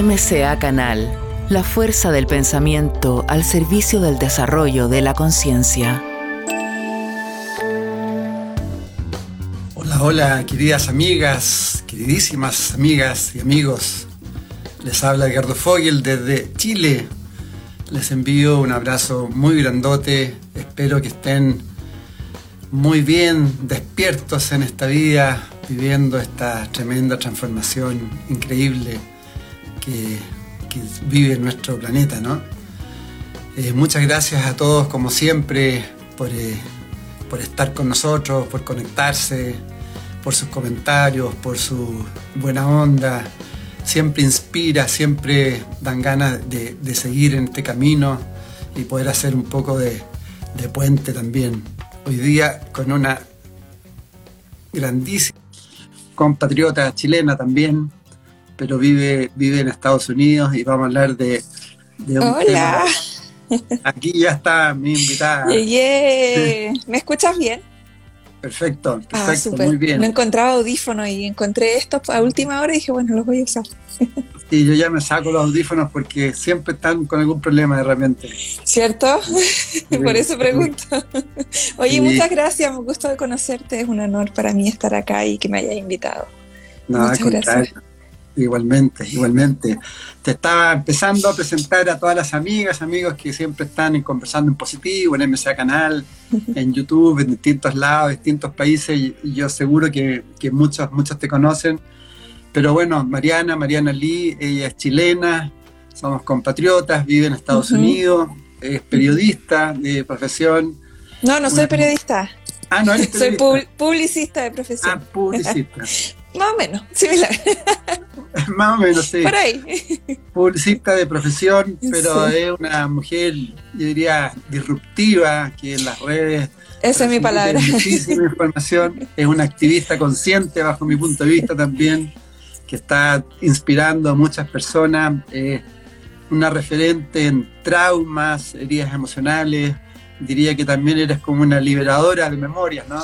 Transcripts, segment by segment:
MCA Canal, la fuerza del pensamiento al servicio del desarrollo de la conciencia. Hola, hola, queridas amigas, queridísimas amigas y amigos. Les habla Edgardo Fogel desde Chile. Les envío un abrazo muy grandote. Espero que estén muy bien despiertos en esta vida, viviendo esta tremenda transformación increíble que, vive nuestro planeta, ¿no? Eh, muchas gracias a todos, como siempre, por, eh, por estar con nosotros, por conectarse, por sus comentarios, por su buena onda. Siempre inspira, siempre dan ganas de, seguir en este camino y poder hacer un poco de, de puente también. Hoy día con una grandísima compatriota chilena también, pero vive, vive en Estados Unidos y vamos a hablar de, un Hola. Aquí ya está mi invitada. ¿Me escuchas bien? Perfecto, ah, perfecto, muy bien. No encontraba audífonos y encontré estos a última hora y dije, bueno, los voy a usar. Sí, yo ya me saco los audífonos porque siempre están con algún problema de repente. ¿Cierto? Por eso pregunto. Oye, muchas gracias, me gusta conocerte, es un honor para mí estar acá y que me hayas invitado. No, muchas gracias. Igualmente, igualmente. Te estaba empezando a presentar a todas las amigas, amigos que siempre están conversando en positivo, en MCA Canal, en YouTube, en distintos lados, distintos países, y, yo seguro que, muchos, muchos te conocen. Pero bueno, Mariana, Mariana Lee, ella es chilena, somos compatriotas, vive en Estados Unidos, es periodista de profesión. No, no soy periodista. Ah, no eres periodista. Soy publicista de profesión. Ah, publicista. Más o menos, similar. Más o menos, sí. Por ahí. Publicista de profesión, pero es una mujer, yo diría, disruptiva, que en las redes. Esa es mi palabra. Muchísima información. Es una activista consciente, bajo mi punto de vista también, que está inspirando a muchas personas. una referente en traumas, heridas emocionales. Diría que también eres como una liberadora de memorias, ¿no?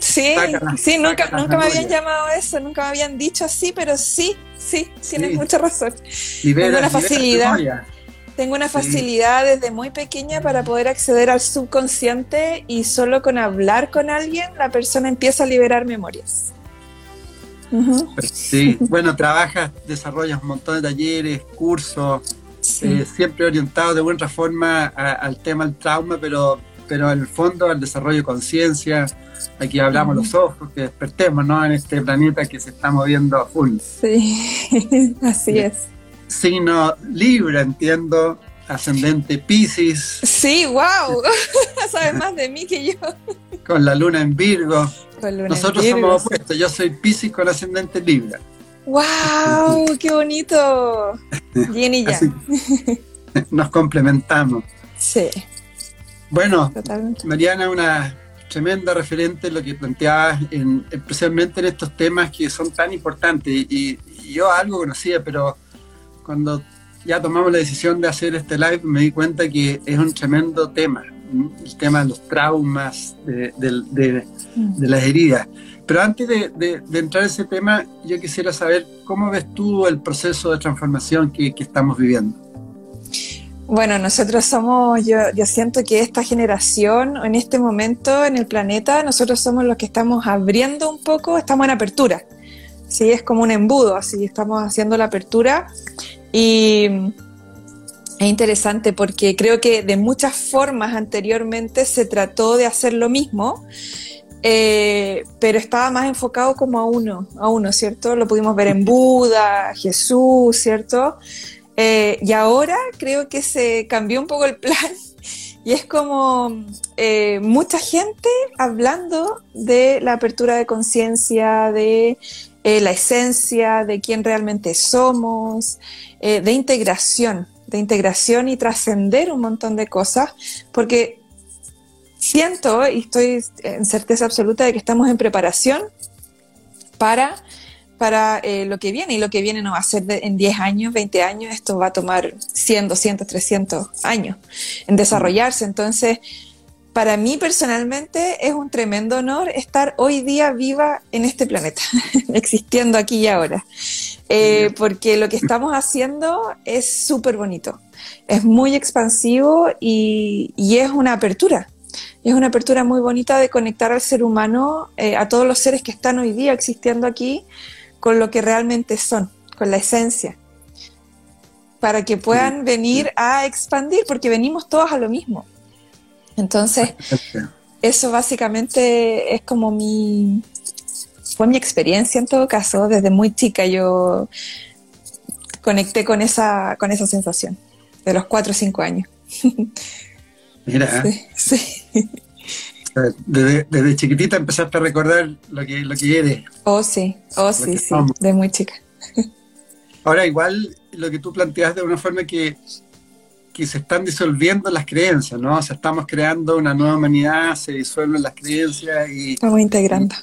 Sí, sí, nunca, nunca me habían llamado eso, nunca me habían dicho así, pero sí, sí, tienes mucha razón. tengo una facilidad. Tengo una facilidad desde muy pequeña para poder acceder al subconsciente y solo con hablar con alguien la persona empieza a liberar memorias. Sí, bueno, trabajas, desarrollas un montón de talleres, cursos, eh, siempre orientado de buena forma al tema del trauma, pero pero en el fondo al desarrollo de conciencia, aquí hablamos los ojos, que despertemos ¿no? en este planeta que se está moviendo a full. Sí, así es. Signo Libra, entiendo, ascendente Pisces. Sí, wow, sabes más de mí que yo. Con la luna en Virgo. Nosotros somos opuestos, yo soy Pisces con ascendente Libra. ¡Wow! ¡Qué bonito! Bien y ya. nos complementamos. Sí. Bueno, Mariana, una tremenda referente en lo que planteabas, en, especialmente en estos temas que son tan importantes. Y, yo algo conocía, pero cuando ya tomamos la decisión de hacer este live me di cuenta que es un tremendo tema, el tema de los traumas, de, las heridas. Pero antes de, entrar en ese tema, yo quisiera saber cómo ves tú el proceso de transformación que estamos viviendo. Bueno, nosotros somos, yo, yo siento que esta generación, en este momento en el planeta, nosotros somos los que estamos abriendo un poco, estamos en apertura. Sí, es como un embudo, así estamos haciendo la apertura. Y es interesante porque creo que de muchas formas anteriormente se trató de hacer lo mismo, eh, pero estaba más enfocado como a uno, a uno, ¿cierto? Lo pudimos ver en Buda, Jesús, ¿cierto? Eh, y ahora creo que se cambió un poco el plan y es como eh, mucha gente hablando de la apertura de conciencia, de eh, la esencia, de quién realmente somos, de integración, de integración y trascender un montón de cosas, porque siento y estoy en certeza absoluta de que estamos en preparación para para eh, lo que viene. Y lo que viene no va a ser en 10 años, 20 años, esto va a tomar 100, 200, 300 años en desarrollarse. Entonces, para mí personalmente es un tremendo honor estar hoy día viva en este planeta, existiendo aquí y ahora. eh, porque lo que estamos haciendo es súper bonito, es muy expansivo y, es una apertura. Es una apertura muy bonita de conectar al ser humano, eh, a todos los seres que están hoy día existiendo aquí, con lo que realmente son, con la esencia, para que puedan venir a expandir, porque venimos todos a lo mismo. Entonces, eso básicamente es como mi, fue mi experiencia en todo caso, desde muy chica yo conecté con esa, con esa sensación, de los 4 o 5 años. Mira. Sí, Desde, chiquitita empezaste a recordar lo que, lo que eres. Oh, sí, oh, sí, sí, de muy chica. Ahora, igual lo que tú planteas de una forma que, que se están disolviendo las creencias, ¿no? O sea, estamos creando una nueva humanidad, se disuelven las creencias y... Estamos integrando.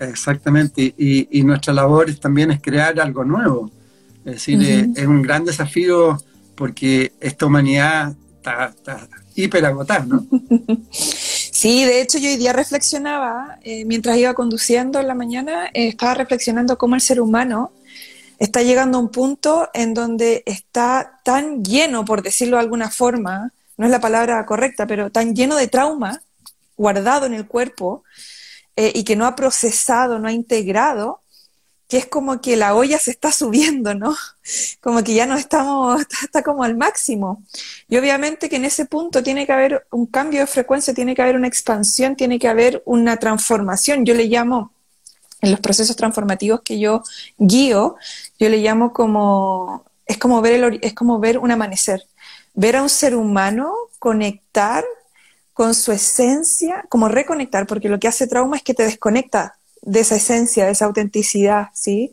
Exactamente, y, nuestra labor también es crear algo nuevo. Es decir, eh, es, un gran desafío porque esta humanidad está, hiper agotada, ¿no? Sí, de hecho yo hoy día reflexionaba, eh, mientras iba conduciendo en la mañana, eh, estaba reflexionando cómo el ser humano está llegando a un punto en donde está tan lleno, por decirlo de alguna forma, no es la palabra correcta, pero tan lleno de trauma guardado en el cuerpo, eh, y que no ha procesado, no ha integrado, es como que la olla se está subiendo, ¿no? Como que ya no estamos, está, como al máximo. Y obviamente que en ese punto tiene que haber un cambio de frecuencia, tiene que haber una expansión, tiene que haber una transformación. Yo le llamo, en los procesos transformativos que yo guío, yo le llamo como, es como ver, el, es como ver un amanecer, ver a un ser humano conectar con su esencia, como reconectar, porque lo que hace trauma es que te desconecta de esa esencia, de esa autenticidad, ¿sí?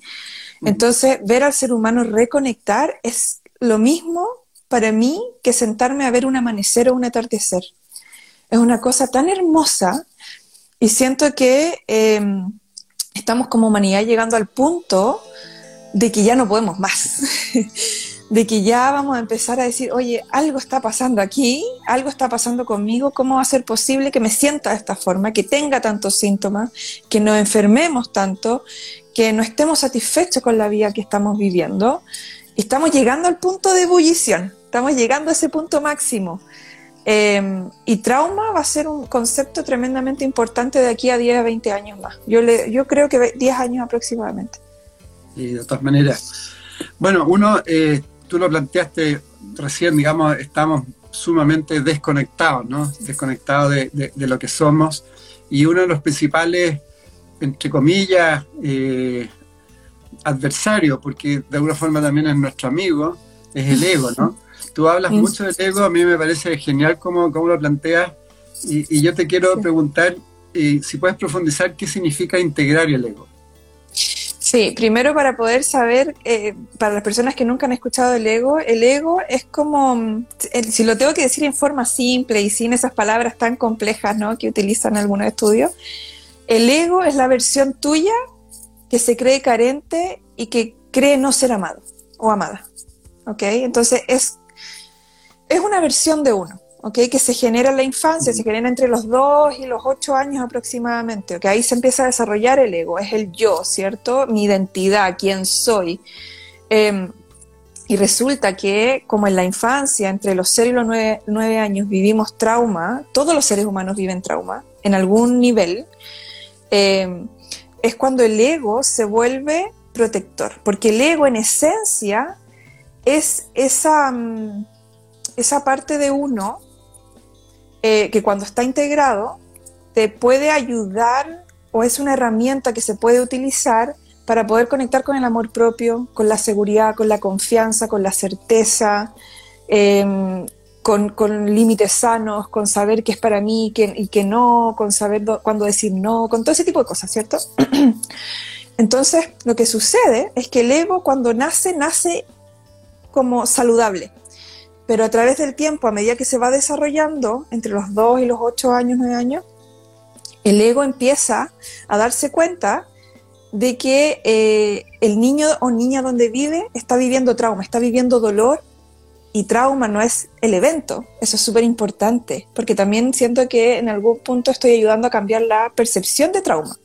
Entonces, ver al ser humano reconectar es lo mismo para mí que sentarme a ver un amanecer o un atardecer. Es una cosa tan hermosa y siento que em, estamos como humanidad llegando al punto de que ya no podemos más. de que ya vamos a empezar a decir, oye, algo está pasando aquí, algo está pasando conmigo, ¿cómo va a ser posible que me sienta de esta forma, que tenga tantos síntomas, que nos enfermemos tanto, que no estemos satisfechos con la vida que estamos viviendo? Estamos llegando al punto de ebullición, estamos llegando a ese punto máximo. Em, y trauma va a ser un concepto tremendamente importante de aquí a 10 a 20 años más. Yo, le, yo creo que 10 años aproximadamente. Y de todas maneras, bueno, uno eh, tú lo planteaste recién, digamos, estamos sumamente desconectados, ¿no? Desconectados de, lo que somos. Y uno de los principales, entre comillas, eh, adversarios, porque de alguna forma también es nuestro amigo, es el ego, ¿no? Tú hablas mucho del ego, a mí me parece genial cómo, cómo lo planteas, y, yo te quiero preguntar eh, si puedes profundizar qué significa integrar el ego. Sí, primero para poder saber, eh, para las personas que nunca han escuchado el ego, el ego es como, mm, si lo tengo que decir en forma simple y sin esas palabras tan complejas ¿no? que utilizan algunos estudios, el ego es la versión tuya que se cree carente y que cree no ser amado o amada. ¿Ok? Entonces es, es una versión de uno. Que se genera en la infancia, se genera entre los 2 y los 8 años aproximadamente. Ahí se empieza a desarrollar el ego, es el yo, ¿cierto? Mi identidad, quién soy. Em, y resulta que, como en la infancia, entre los 0 y los 9, años vivimos trauma, todos los seres humanos viven trauma, en algún nivel, em, es cuando el ego se vuelve protector, porque el ego en esencia es esa, mm, esa parte de uno eh, que cuando está integrado te puede ayudar o es una herramienta que se puede utilizar para poder conectar con el amor propio, con la seguridad, con la confianza, con la certeza, em, con, límites sanos, con saber qué es para mí y qué no, con saber cuándo decir no, con todo ese tipo de cosas, ¿cierto? Entonces, lo que sucede es que el ego cuando nace, nace como saludable pero a través del tiempo, a medida que se va desarrollando, entre los 2 y los 8 años, 9 años, el ego empieza a darse cuenta de que eh, el niño o niña donde vive está viviendo trauma, está viviendo dolor y trauma no es el evento. Eso es súper importante, porque también siento que en algún punto estoy ayudando a cambiar la percepción de trauma.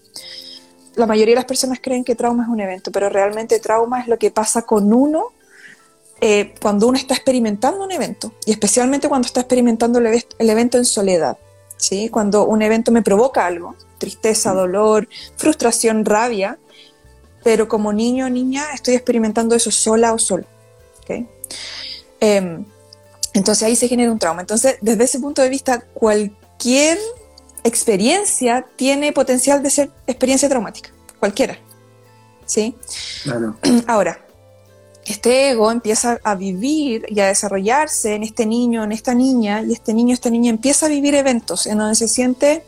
la mayoría de las personas creen que trauma es un evento, pero realmente trauma es lo que pasa con uno eh, cuando uno está experimentando un evento, y especialmente cuando está experimentando el, el, evento en soledad, ¿sí? Cuando un evento me provoca algo, tristeza, dolor, frustración, rabia, pero como niño o niña estoy experimentando eso sola o solo. ¿okay? Em, entonces ahí se genera un trauma. Entonces, desde ese punto de vista, cualquier experiencia tiene potencial de ser experiencia traumática, cualquiera. ¿Sí? Claro. Ahora, este ego empieza a vivir y a desarrollarse en este niño, en esta niña, y este niño, esta niña empieza a vivir eventos en donde se siente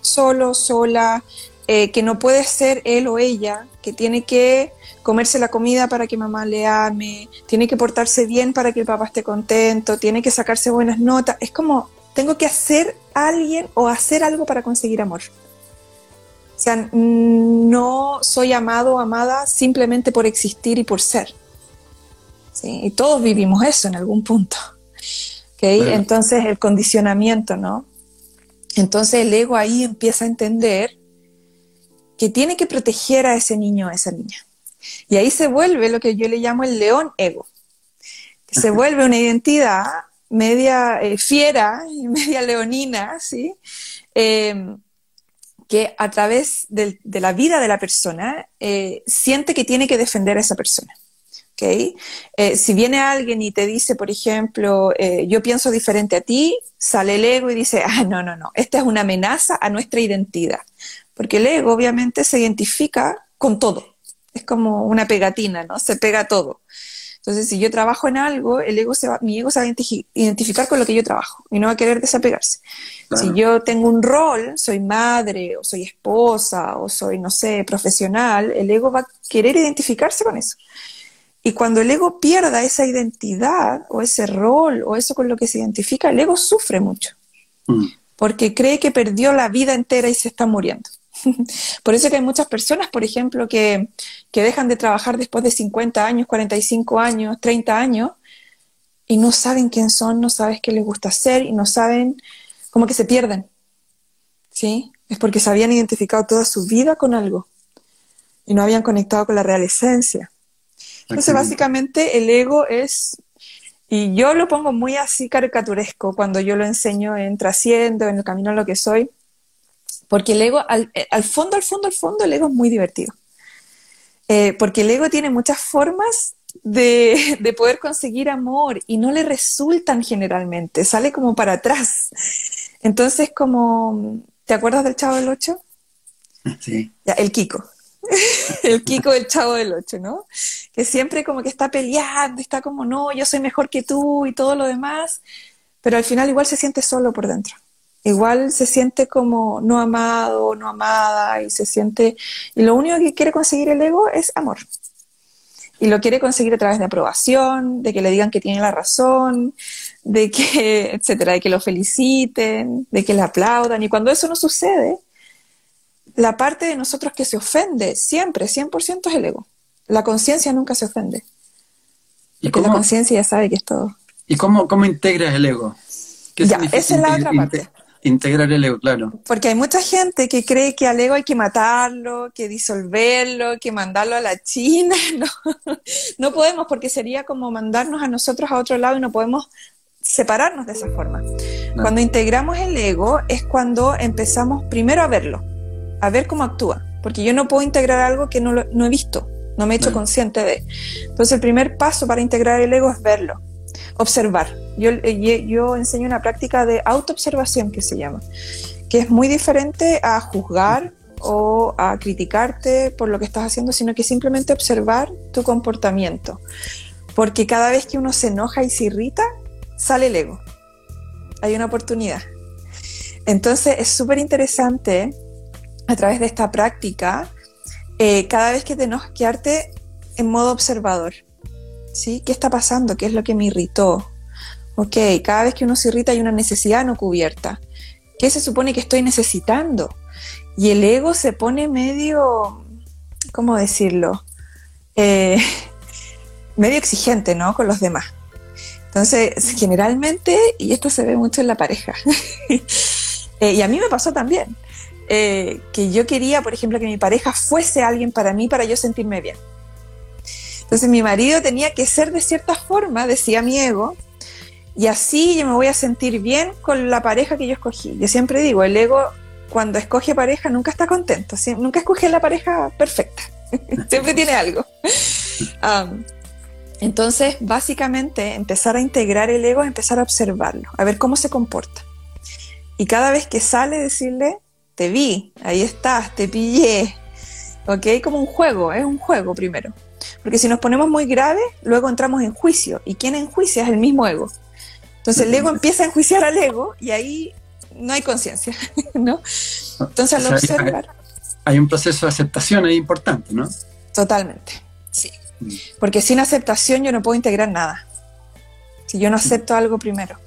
solo, sola, eh, que no puede ser él o ella, que tiene que comerse la comida para que mamá le ame, tiene que portarse bien para que el papá esté contento, tiene que sacarse buenas notas. Es como, tengo que hacer alguien o hacer algo para conseguir amor. O sea, no soy amado o amada simplemente por existir y por ser. ¿Sí? Y todos vivimos eso en algún punto. ¿okay? Entonces, el condicionamiento, ¿no? Entonces el ego ahí empieza a entender que tiene que proteger a ese niño o a esa niña. Y ahí se vuelve lo que yo le llamo el león ego, que se vuelve una identidad media eh, fiera y media leonina, ¿sí? Em, que a través de, la vida de la persona eh, siente que tiene que defender a esa persona. ¿Okay? Eh, si viene alguien y te dice, por ejemplo, yo pienso diferente a ti, sale el ego y dice, ah, no, no, no, esta es una amenaza a nuestra identidad. Porque el ego obviamente se identifica con todo. Es como una pegatina, ¿no? Se pega todo. Entonces, si yo trabajo en algo, el ego se va, mi ego se va a identificar con lo que yo trabajo y no va a querer desapegarse. Si yo tengo un rol, soy madre, o soy esposa, o soy, no sé, profesional, el ego va a querer identificarse con eso. Y cuando el ego pierda esa identidad, o ese rol, o eso con lo que se identifica, el ego sufre mucho. Mm. Porque cree que perdió la vida entera y se está muriendo. Por eso que hay muchas personas, por ejemplo, que, dejan de trabajar después de 50 años, 45 años, 30 años, y no saben quién son, no saben qué les gusta hacer y no saben, como que se pierden. ¿Sí? Es porque se habían identificado toda su vida con algo y no habían conectado con la real esencia. Entonces, básicamente, el ego es, y yo lo pongo muy así caricaturesco cuando yo lo enseño en Trasciendo, en el camino a lo que soy, porque el ego, al, fondo, al fondo, al fondo, el ego es muy divertido. Eh, porque el ego tiene muchas formas de, de, poder conseguir amor y no le resultan generalmente, sale como para atrás. Entonces, como, ¿te acuerdas del Chavo del Ocho? Sí. Ya, el Kiko. el Kiko del Chavo del Ocho, ¿no? Que siempre como que está peleando, está como, no, yo soy mejor que tú y todo lo demás, pero al final igual se siente solo por dentro igual se siente como no amado, no amada y se siente, y lo único que quiere conseguir el ego es amor. Y lo quiere conseguir a través de aprobación, de que le digan que tiene la razón, de que, etcétera, de que lo feliciten, de que le aplaudan. Y cuando eso no sucede, la parte de nosotros que se ofende siempre, 100% es el ego. La conciencia nunca se ofende. ¿Y porque la conciencia ya sabe que es todo. ¿Y cómo, cómo integras el ego? ya, esa es la otra parte. Integrar el ego, claro. Porque hay mucha gente que cree que al ego hay que matarlo, que disolverlo, que mandarlo a la China. No, no podemos porque sería como mandarnos a nosotros a otro lado y no podemos separarnos de esa forma. Cuando integramos el ego es cuando empezamos primero a verlo, a ver cómo actúa. Porque yo no puedo integrar algo que no, no he visto, no me he hecho consciente de. Entonces el primer paso para integrar el ego es verlo observar. Yo, eh, yo enseño una práctica de autoobservación que se llama, que es muy diferente a juzgar o a criticarte por lo que estás haciendo, sino que simplemente observar tu comportamiento. Porque cada vez que uno se enoja y se irrita, sale el ego. Hay una oportunidad. Entonces es súper interesante a través de esta práctica, eh, cada vez que te enojas, quedarte en modo observador. ¿sí? ¿Qué está pasando? ¿Qué es lo que me irritó? Ok, cada vez que uno se irrita hay una necesidad no cubierta. ¿Qué se supone que estoy necesitando? Y el ego se pone medio, ¿cómo decirlo? Eh, medio exigente, ¿no? Con los demás. Entonces, generalmente, y esto se ve mucho en la pareja, eh, y a mí me pasó también, eh, que yo quería, por ejemplo, que mi pareja fuese alguien para mí, para yo sentirme bien. Entonces mi marido tenía que ser de cierta forma, decía mi ego, y así yo me voy a sentir bien con la pareja que yo escogí. Yo siempre digo, el ego cuando escoge pareja nunca está contento, nunca escoge la pareja perfecta, siempre tiene algo. entonces, básicamente, empezar a integrar el ego, empezar a observarlo, a ver cómo se comporta. Y cada vez que sale, decirle, te vi, ahí estás, te pillé. ¿Ok? Como un juego, es un juego primero. Porque si nos ponemos muy graves, luego entramos en juicio. ¿Y quién enjuicia? Es el mismo ego. Entonces el ego empieza a enjuiciar al ego y ahí no hay conciencia, ¿no? Entonces al observar... Hay un proceso de aceptación ahí importante, ¿no? Totalmente, sí. Mm. Porque sin aceptación yo no puedo integrar nada. Si yo no acepto algo primero.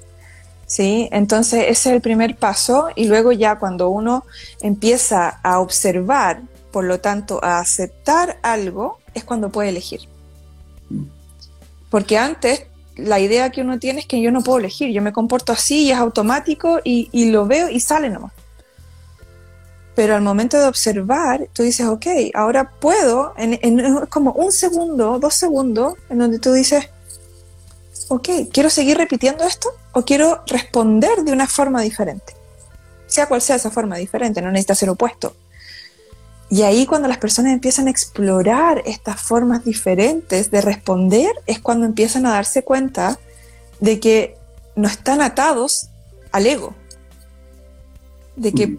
¿Sí? Entonces ese es el primer paso y luego ya cuando uno empieza a observar, por lo tanto a aceptar algo, es cuando puede elegir. Porque antes la idea que uno tiene es que yo no puedo elegir, yo me comporto así y es automático y, lo veo y sale nomás. Pero al momento de observar, tú dices, ok, ahora puedo, en, como un segundo, dos segundos, en donde tú dices, ok, ¿quiero seguir repitiendo esto o quiero responder de una forma diferente? Sea cual sea esa forma diferente, no necesita ser opuesto. Y ahí cuando las personas empiezan a explorar estas formas diferentes de responder, es cuando empiezan a darse cuenta de que no están atados al ego. De que, mm.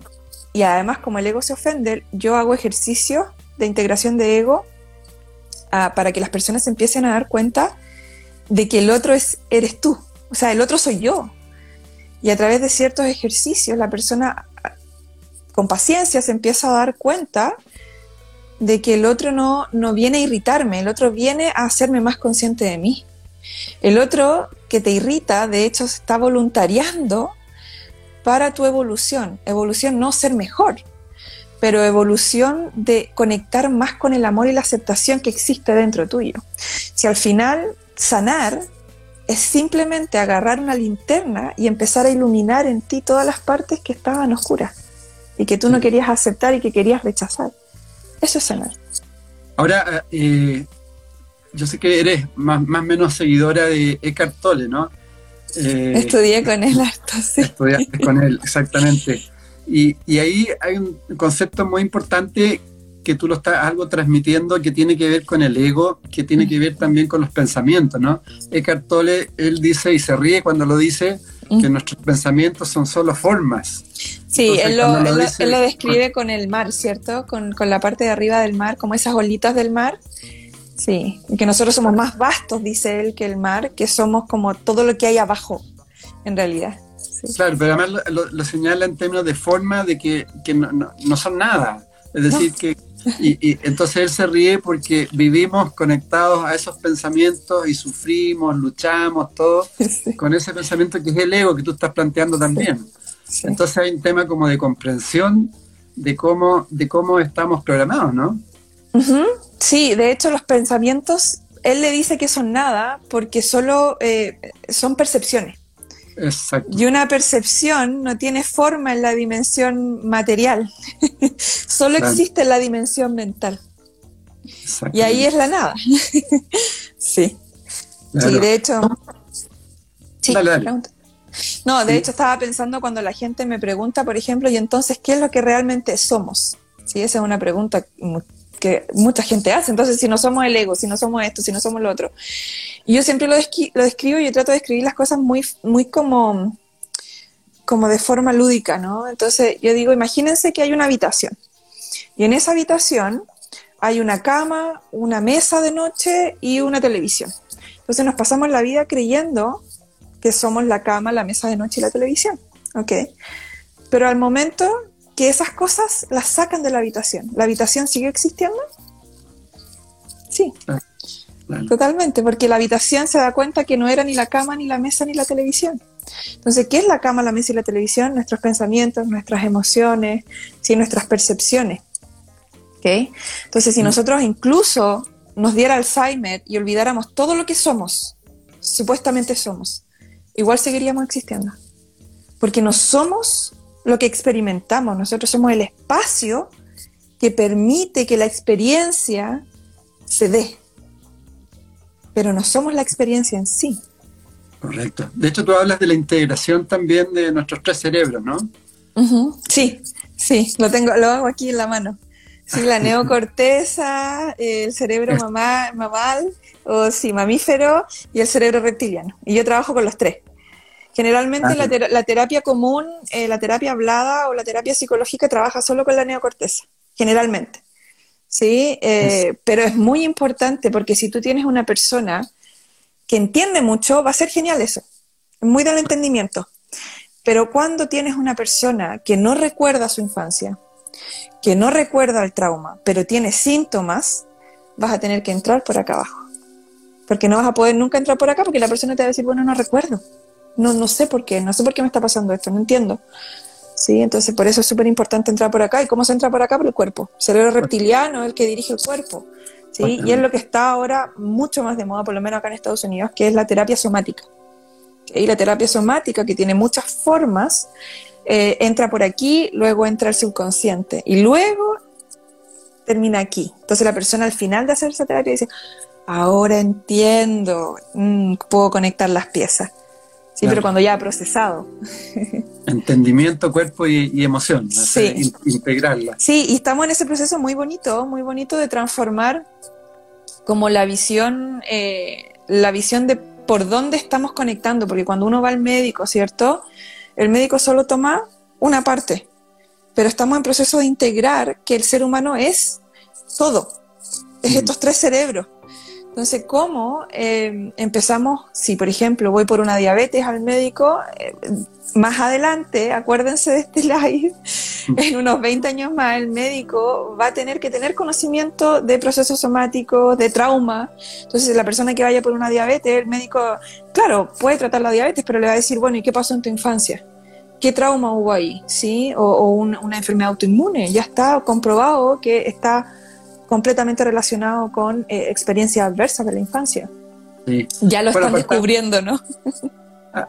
y además como el ego se ofende, yo hago ejercicios de integración de ego ah, para que las personas empiecen a dar cuenta de que el otro es, eres tú, o sea, el otro soy yo. Y a través de ciertos ejercicios la persona con paciencia se empieza a dar cuenta de que el otro no, no viene a irritarme, el otro viene a hacerme más consciente de mí. El otro que te irrita, de hecho, se está voluntariando para tu evolución. Evolución no ser mejor, pero evolución de conectar más con el amor y la aceptación que existe dentro tuyo. Si al final sanar es simplemente agarrar una linterna y empezar a iluminar en ti todas las partes que estaban oscuras y que tú no querías aceptar y que querías rechazar. Eso es sanar. Ahora, eh, yo sé que eres más o menos seguidora de Eckhart Tolle, ¿no? Eh, Estudié con él harto, sí. Estudiaste con él, exactamente. Y, y, ahí hay un concepto muy importante que tú lo estás algo transmitiendo que tiene que ver con el ego, que tiene que ver también con los pensamientos, ¿no? Eckhart Tolle, él dice y se ríe cuando lo dice, que nuestros pensamientos son solo formas. Sí, él, lo, describe con el mar, ¿cierto? Con, con, la parte de arriba del mar, como esas olitas del mar. Sí, que nosotros somos más vastos, dice él, que el mar, que somos como todo lo que hay abajo, en realidad. Claro, pero además lo, señala en términos de forma de que, que no, no, son nada. Es decir, que y, entonces él se ríe porque vivimos conectados a esos pensamientos y sufrimos, luchamos, todo con ese pensamiento que es el ego que tú estás planteando también. Entonces hay un tema como de comprensión de cómo, de cómo estamos programados, ¿no? Sí, de hecho los pensamientos, él le dice que son nada porque solo eh, son percepciones. Y una percepción no tiene forma en la dimensión material, solo existe en la dimensión mental. Y ahí es la nada. sí. Sí, de hecho. Sí, No, de hecho estaba pensando cuando la gente me pregunta, por ejemplo, y entonces, ¿qué es lo que realmente somos? Sí, esa es una pregunta que mucha gente hace. Entonces, si no somos el ego, si no somos esto, si no somos lo otro. Yo siempre lo, lo describo, yo trato de escribir las cosas muy, muy como, como de forma lúdica, ¿no? Entonces, yo digo, imagínense que hay una habitación. Y en esa habitación hay una cama, una mesa de noche y una televisión. Entonces nos pasamos la vida creyendo que somos la cama, la mesa de noche y la televisión. ¿Ok? Pero al momento que esas cosas las sacan de la habitación. ¿La habitación sigue existiendo? Sí. Totalmente, porque la habitación se da cuenta que no era ni la cama, ni la mesa, ni la televisión. Entonces, ¿qué es la cama, la mesa y la televisión? Nuestros pensamientos, nuestras emociones, ¿sí? nuestras percepciones. ¿Okay? Entonces, si mm. nosotros incluso nos diera Alzheimer y olvidáramos todo lo que somos, supuestamente somos, igual seguiríamos existiendo. Porque no somos lo que experimentamos, nosotros somos el espacio que permite que la experiencia se dé, pero no somos la experiencia en sí. Correcto. De hecho, tú hablas de la integración también de nuestros tres cerebros, ¿no? Sí, sí, lo tengo, lo hago aquí en la mano. Sí, la neocorteza, el cerebro mamá, mamal, o sí, mamífero, y el cerebro reptiliano. Y yo trabajo con los tres. Generalmente la, terapia común, eh, la terapia hablada o la terapia psicológica trabaja solo con la neocorteza, generalmente. ¿sí? Eh, pero es muy importante porque si tú tienes una persona que entiende mucho, va a ser genial eso, muy del entendimiento. Pero cuando tienes una persona que no recuerda su infancia, que no recuerda el trauma, pero tiene síntomas, vas a tener que entrar por acá abajo. Porque no vas a poder nunca entrar por acá porque la persona te va a decir, bueno, no recuerdo. No, no sé por qué, no sé por qué me está pasando esto, no entiendo. ¿Sí? Entonces, por eso es súper importante entrar por acá. ¿Y cómo se entra por acá? Por el cuerpo. El cerebro reptiliano es el que dirige el cuerpo. ¿sí? Y es lo que está ahora mucho más de moda, por lo menos acá en Estados Unidos, que es la terapia somática. Y la terapia somática, que tiene muchas formas, eh, entra por aquí, luego entra el subconsciente y luego termina aquí. Entonces la persona al final de hacer esa terapia dice, ahora entiendo, mm, puedo conectar las piezas. Sí, pero cuando ya ha procesado. Entendimiento, cuerpo y, emoción, sí. integrarla. Sí, y estamos en ese proceso muy bonito, muy bonito de transformar como la visión, eh, la visión de por dónde estamos conectando, porque cuando uno va al médico, ¿cierto? El médico solo toma una parte, pero estamos en proceso de integrar que el ser humano es todo, es estos tres cerebros. Entonces, ¿cómo eh, empezamos? Si, por ejemplo, voy por una diabetes al médico, eh, más adelante, acuérdense de este live, en unos 20 años más, el médico va a tener que tener conocimiento de procesos somáticos, de trauma. Entonces, la persona que vaya por una diabetes, el médico, claro, puede tratar la diabetes, pero le va a decir, bueno, ¿y qué pasó en tu infancia? ¿Qué trauma hubo ahí? ¿Sí? O, una enfermedad autoinmune. Ya está comprobado que está completamente relacionado con eh, experiencias adversas de la infancia. Ya lo están descubriendo, ¿no?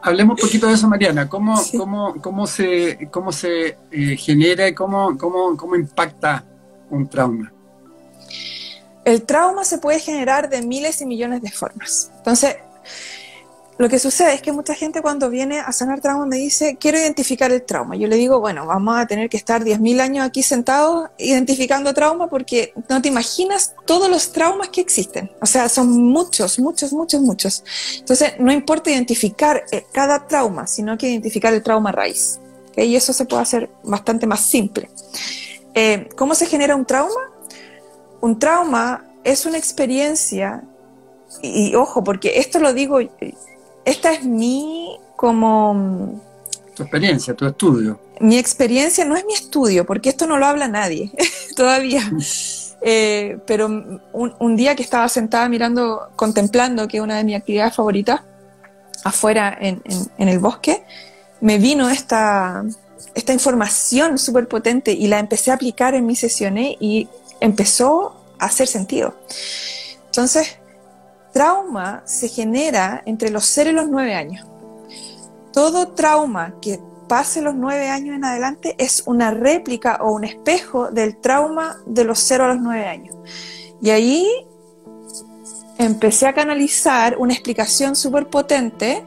Hablemos un poquito de eso, Mariana. ¿Cómo, cómo, cómo se, cómo se eh, genera y cómo, cómo, cómo impacta un trauma? El trauma se puede generar de miles y millones de formas. Entonces, lo que sucede es que mucha gente cuando viene a sanar trauma me dice, quiero identificar el trauma. Yo le digo, bueno, vamos a tener que estar 10.000 años aquí sentados identificando trauma porque no te imaginas todos los traumas que existen. O sea, son muchos, muchos, muchos, muchos. Entonces, no importa identificar eh, cada trauma, sino que identificar el trauma raíz. Y eso se puede hacer bastante más simple. Eh, ¿Cómo se genera un trauma? Un trauma es una experiencia, y ojo, porque esto lo digo esta es mi como... Tu experiencia, tu estudio. Mi experiencia no es mi estudio, porque esto no lo habla nadie todavía. Eh, pero un, día que estaba sentada mirando, contemplando, que es una de mis actividades favoritas, afuera en, el bosque, me vino esta, esta información súper potente y la empecé a aplicar en mis sesiones y empezó a hacer sentido. Entonces, trauma se genera entre los 0 y los 9 años. Todo trauma que pase los 9 años en adelante es una réplica o un espejo del trauma de los 0 a los 9 años. Y ahí empecé a canalizar una explicación súper potente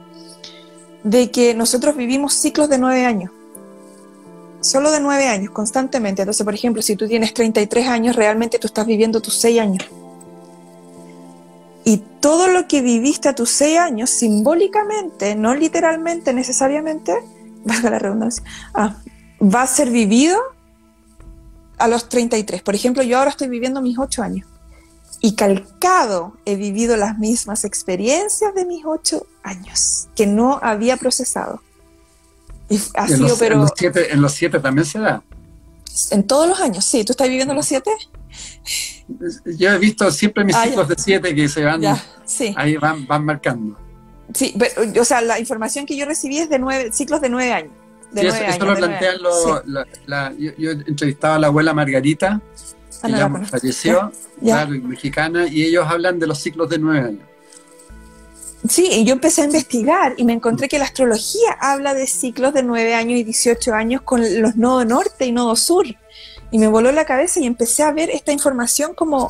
de que nosotros vivimos ciclos de 9 años. Solo de 9 años, constantemente. Entonces, por ejemplo, si tú tienes 33 años, realmente tú estás viviendo tus 6 años. Y todo lo que viviste a tus seis años, simbólicamente, no literalmente necesariamente, valga la redundancia, ah, va a ser vivido a los 33. Por ejemplo, yo ahora estoy viviendo mis ocho años y calcado he vivido las mismas experiencias de mis ocho años que no había procesado. Y ha sido, pero... En los, siete, en los siete también se da. En todos los años, sí. ¿Tú estás viviendo los siete? Yo he visto siempre mis ah, ciclos de siete que se van, ahí van, van marcando. Sí, pero, o sea, la información que yo recibí es de nueve, ciclos de nueve años. sí, eso, lo plantean los, yo, entrevistaba a la abuela Margarita, ah, ella falleció, mexicana, y ellos hablan de los ciclos de nueve años. Sí, y yo empecé a investigar y me encontré que la astrología habla de ciclos de 9 años y 18 años con los nodos norte y nodo sur. Y me voló la cabeza y empecé a ver esta información como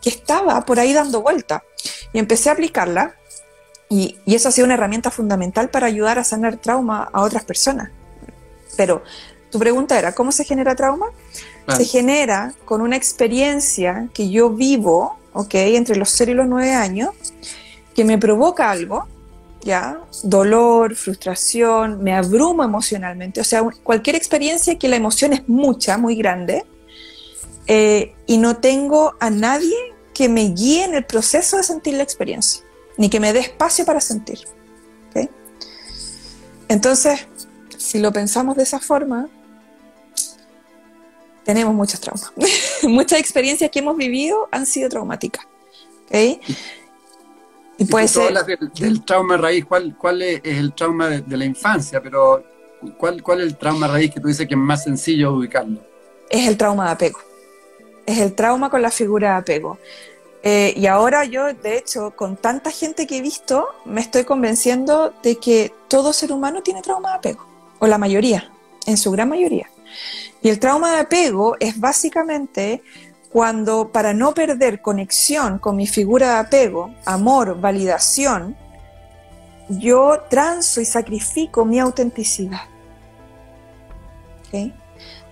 que estaba por ahí dando vuelta. Y empecé a aplicarla y, eso ha sido una herramienta fundamental para ayudar a sanar trauma a otras personas. Pero tu pregunta era, ¿cómo se genera trauma? Se genera con una experiencia que yo vivo, ¿ok? Entre los 0 y los 9 años, que me provoca algo, ¿ya? Dolor, frustración, me abrumo emocionalmente. O sea, cualquier experiencia que la emoción es mucha, muy grande, eh, y no tengo a nadie que me guíe en el proceso de sentir la experiencia, ni que me dé espacio para sentir. Entonces, si lo pensamos de esa forma, tenemos muchos traumas. Muchas experiencias que hemos vivido han sido traumáticas. Y puede ser... Del, trauma raíz, ¿cuál, cuál es, el trauma de, la infancia? Pero ¿cuál, ¿cuál es el trauma raíz que tú dices que es más sencillo ubicarlo? Es el trauma de apego. Es el trauma con la figura de apego. Eh, y ahora yo, de hecho, con tanta gente que he visto, me estoy convenciendo de que todo ser humano tiene trauma de apego, o la mayoría, en su gran mayoría. Y el trauma de apego es básicamente cuando para no perder conexión con mi figura de apego, amor, validación, yo transo y sacrifico mi autenticidad.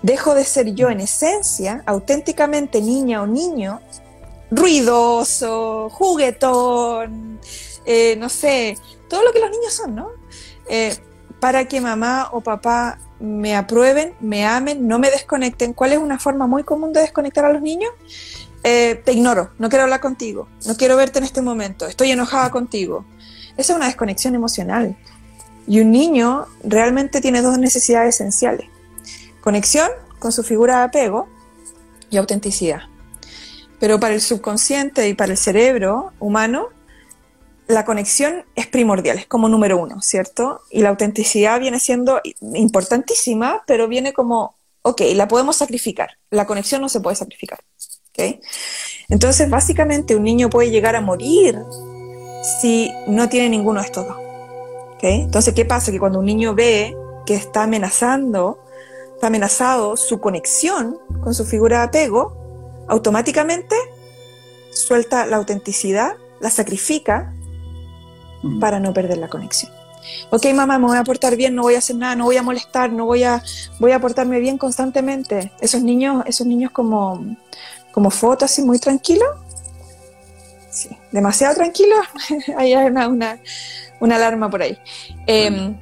Dejo de ser yo en esencia, auténticamente niña o niño, ruidoso, juguetón, eh, no sé, todo lo que los niños son, ¿no? Eh, para que mamá o papá me aprueben, me amen, no me desconecten. ¿Cuál es una forma muy común de desconectar a los niños? Eh, te ignoro, no quiero hablar contigo, no quiero verte en este momento, estoy enojada contigo. Esa es una desconexión emocional. Y un niño realmente tiene dos necesidades esenciales. Conexión con su figura de apego y autenticidad. Pero para el subconsciente y para el cerebro humano, la conexión es primordial, es como número uno, ¿cierto? Y la autenticidad viene siendo importantísima, pero viene como, ok, la podemos sacrificar, la conexión no se puede sacrificar, ¿ok? Entonces, básicamente, un niño puede llegar a morir si no tiene ninguno de estos dos, ¿ok? Entonces, ¿qué pasa? Que cuando un niño ve que está amenazando, está amenazado su conexión con su figura de apego, automáticamente suelta la autenticidad, la sacrifica para no perder la conexión. Ok, mamá, me voy a portar bien, no voy a hacer nada, no voy a molestar, no voy a, voy a portarme bien constantemente. Esos niños, esos niños como, como fotos así muy tranquilos, sí, demasiado tranquilos, hay una, una, una, alarma por ahí. Em,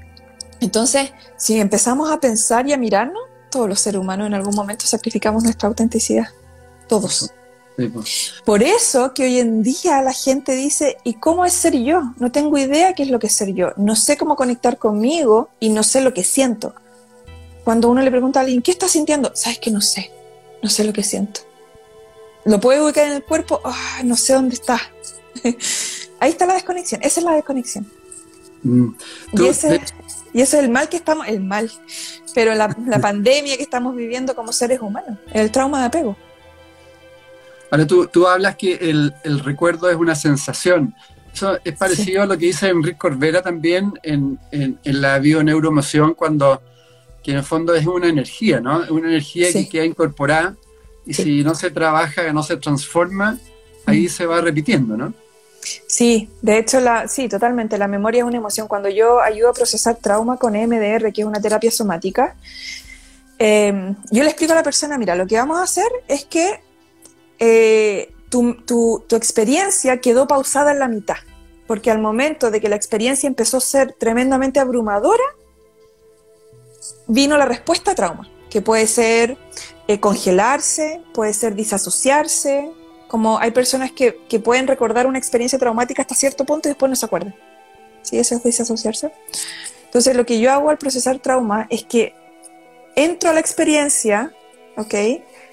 entonces, si empezamos a pensar y a mirarnos, todos los seres humanos en algún momento sacrificamos nuestra autenticidad, todos. Pues. Por eso que hoy en día la gente dice, ¿y cómo es ser yo? No tengo idea qué es lo que es ser yo. No sé cómo conectar conmigo y no sé lo que siento. Cuando uno le pregunta a alguien, ¿qué estás sintiendo? Sabes que no sé. No sé lo que siento. ¿Lo puedo ubicar en el cuerpo? Ah, no sé dónde está. Ahí está la desconexión. Esa es la desconexión. Mm. Y, ese, y es el mal que estamos, el mal, pero la, la pandemia que estamos viviendo como seres humanos, el trauma de apego. Ahora tú, tú hablas que el, el, recuerdo es una sensación. Eso es parecido a lo que dice Enrique Corbera también en, en, la bioneuromoción, cuando que en el fondo es una energía, ¿no? Es una energía que queda incorporada y si no se trabaja, no se transforma, ahí se va repitiendo, ¿no? Sí, de hecho, la, sí, totalmente. La memoria es una emoción. Cuando yo ayudo a procesar trauma con EMDR, que es una terapia somática, eh, yo le explico a la persona, mira, lo que vamos a hacer es que eh, tu, tu, experiencia quedó pausada en la mitad, porque al momento de que la experiencia empezó a ser tremendamente abrumadora, vino la respuesta a trauma, que puede ser eh, congelarse, puede ser disasociarse, como hay personas que, que, pueden recordar una experiencia traumática hasta cierto punto y después no se acuerdan. ¿Sí? Eso es disasociarse. Entonces lo que yo hago al procesar trauma es que entro a la experiencia, ¿ok?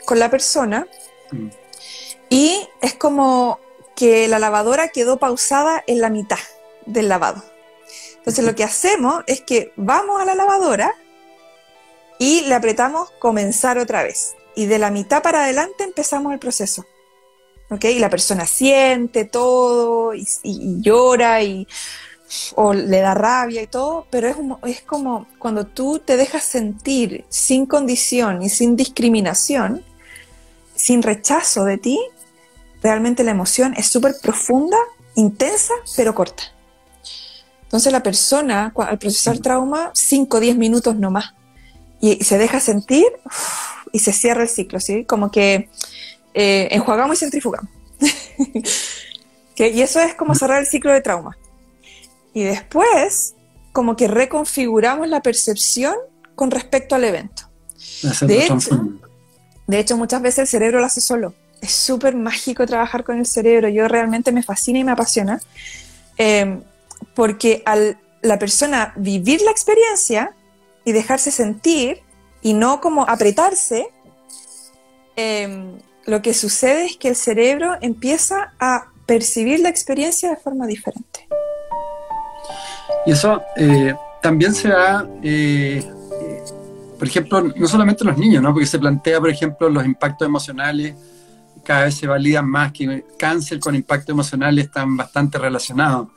Con la persona. Mm. Y es como que la lavadora quedó pausada en la mitad del lavado. Entonces lo que hacemos es que vamos a la lavadora y le apretamos comenzar otra vez. Y de la mitad para adelante empezamos el proceso. ¿ok? Y la persona siente todo y, llora y o le da rabia y todo, pero es, es como cuando tú te dejas sentir sin condición y sin discriminación, sin rechazo de ti, realmente la emoción es súper profunda, intensa, pero corta. Entonces la persona al procesar trauma, 5 o 10 minutos no más, y se deja sentir y se cierra el ciclo, ¿sí? Como que eh, enjuagamos y centrifugamos. y eso es como cerrar el ciclo de trauma. Y después, como que reconfiguramos la percepción con respecto al evento. De hecho, de hecho, muchas veces el cerebro lo hace solo. Es súper mágico trabajar con el cerebro. Yo realmente me fascina y me apasiona. Eh, porque al la persona vivir la experiencia y dejarse sentir y no como apretarse, eh, lo que sucede es que el cerebro empieza a percibir la experiencia de forma diferente. Y eso eh, también se da, eh, por ejemplo, no solamente los niños, ¿no? porque se plantea, por ejemplo, los impactos emocionales, cada vez se validan más, que cáncer con impactos emocionales están bastante relacionados.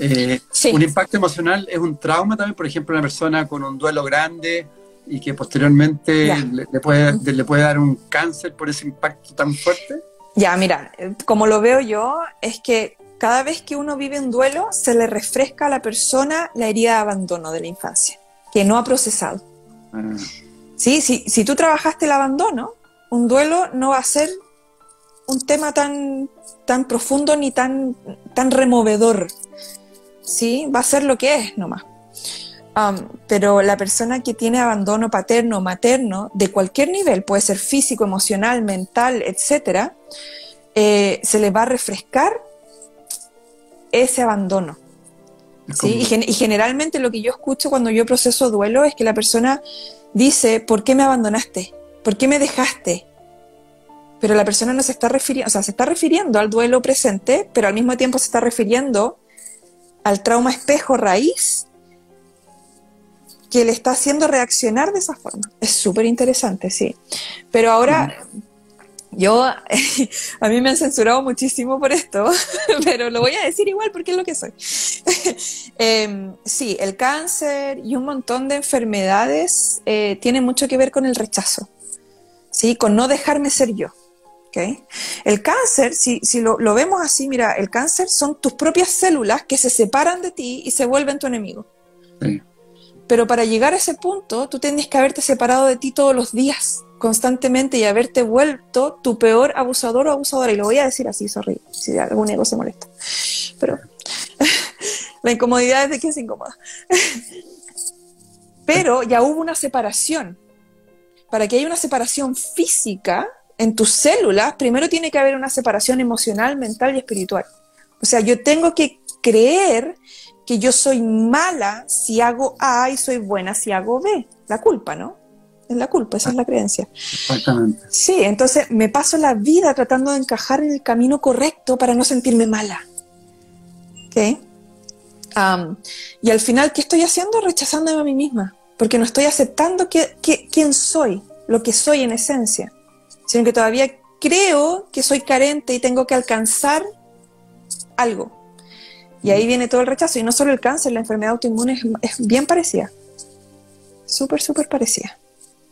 Eh, un impacto emocional es un trauma también, por ejemplo, una persona con un duelo grande y que posteriormente le, puede, le puede dar un cáncer por ese impacto tan fuerte? Ya, mira, como lo veo yo, es que cada vez que uno vive un duelo, se le refresca a la persona la herida de abandono de la infancia, que no ha procesado. Ah. ¿Sí? Si, si tú trabajaste el abandono, un duelo no va a ser un tema tan, tan profundo ni tan, tan removedor. ¿Sí? Va a ser lo que es nomás. Um, pero la persona que tiene abandono paterno o materno de cualquier nivel, puede ser físico, emocional, mental, etc., eh, se le va a refrescar ese abandono. ¿sí? Y, generalmente lo que yo escucho cuando yo proceso duelo es que la persona dice, ¿por qué me abandonaste? ¿Por qué me dejaste? Pero la persona no se está refiriendo, o sea, se está refiriendo al duelo presente, pero al mismo tiempo se está refiriendo al trauma espejo raíz que le está haciendo reaccionar de esa forma. Es súper interesante, sí. Pero ahora, yo, a mí me han censurado muchísimo por esto, pero lo voy a decir igual porque es lo que soy. Em, sí, el cáncer y un montón de enfermedades eh, tienen mucho que ver con el rechazo, ¿sí? con no dejarme ser yo. ¿Okay? El cáncer, si, si lo, lo, vemos así, mira, el cáncer son tus propias células que se separan de ti y se vuelven tu enemigo. Sí. Pero para llegar a ese punto, tú tienes que haberte separado de ti todos los días, constantemente, y haberte vuelto tu peor abusador o abusadora. Y lo voy a decir así, sorry, si algún ego se molesta. Pero la incomodidad es de que es incómoda. Pero ya hubo una separación. Para que haya una separación física en tus células, primero tiene que haber una separación emocional, mental y espiritual. O sea, yo tengo que creer que yo soy mala si hago A y soy buena si hago B. La culpa, ¿no? Es la culpa, esa es la creencia. Exactamente. Sí, entonces me paso la vida tratando de encajar en el camino correcto para no sentirme mala. ¿Ok? y al final, ¿qué estoy haciendo? Rechazándome a mí misma, porque no estoy aceptando que, quién soy, lo que soy en esencia, sino que todavía creo que soy carente y tengo que alcanzar algo. Y ahí viene todo el rechazo. Y no solo el cáncer, la enfermedad autoinmune es, bien parecida. Súper, súper parecida.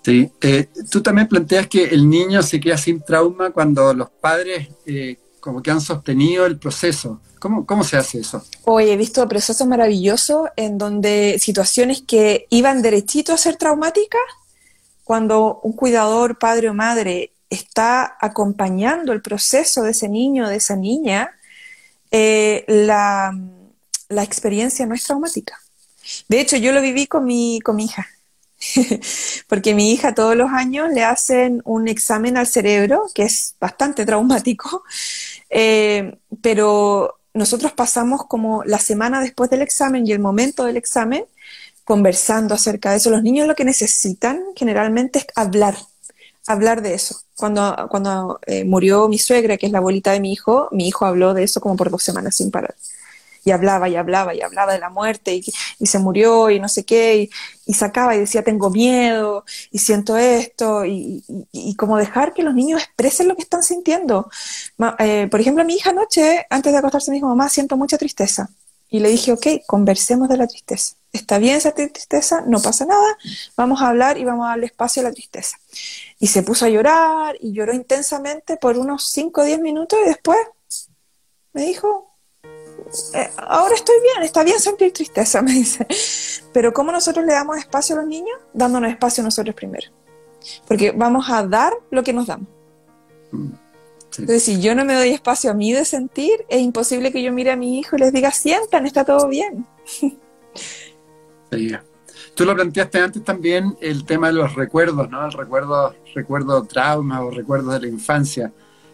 Sí. Eh, tú también planteas que el niño se queda sin trauma cuando los padres eh, como que han sostenido el proceso. ¿Cómo, ¿Cómo se hace eso? Hoy he visto procesos maravillosos en donde situaciones que iban derechito a ser traumáticas, cuando un cuidador, padre o madre, está acompañando el proceso de ese niño, de esa niña, eh, la, experiencia no es traumática. De hecho, yo lo viví con mi, con hija, porque mi hija todos los años le hacen un examen al cerebro, que es bastante traumático, eh, pero nosotros pasamos como la semana después del examen y el momento del examen conversando acerca de eso. Los niños lo que necesitan generalmente es hablar, hablar de eso. Cuando, cuando eh, murió mi suegra, que es la abuelita de mi hijo, mi hijo habló de eso como por dos semanas sin parar. y hablaba y hablaba y hablaba de la muerte y, se murió y no sé qué, y, y, sacaba y decía tengo miedo y siento esto, y, y, como dejar que los niños expresen lo que están sintiendo. Eh, por ejemplo, mi hija anoche, antes de acostarse, me dijo, mamá, siento mucha tristeza. Y le dije, ok, conversemos de la tristeza. Está bien esa tristeza, no pasa nada, vamos a hablar y vamos a darle espacio a la tristeza. Y se puso a llorar y lloró intensamente por unos 5 o 10 minutos y después me dijo, eh, ahora estoy bien, está bien sentir tristeza, me dice. Pero ¿cómo nosotros le damos espacio a los niños? Dándonos espacio nosotros primero. Porque vamos a dar lo que nos damos. Mm. Entonces, si yo no me doy espacio a mí de sentir, es imposible que yo mire a mi hijo y les diga, sientan, está todo bien. Sí. Tú lo planteaste antes también el tema de los recuerdos, ¿no? El recuerdo, recuerdo trauma o recuerdos de la infancia.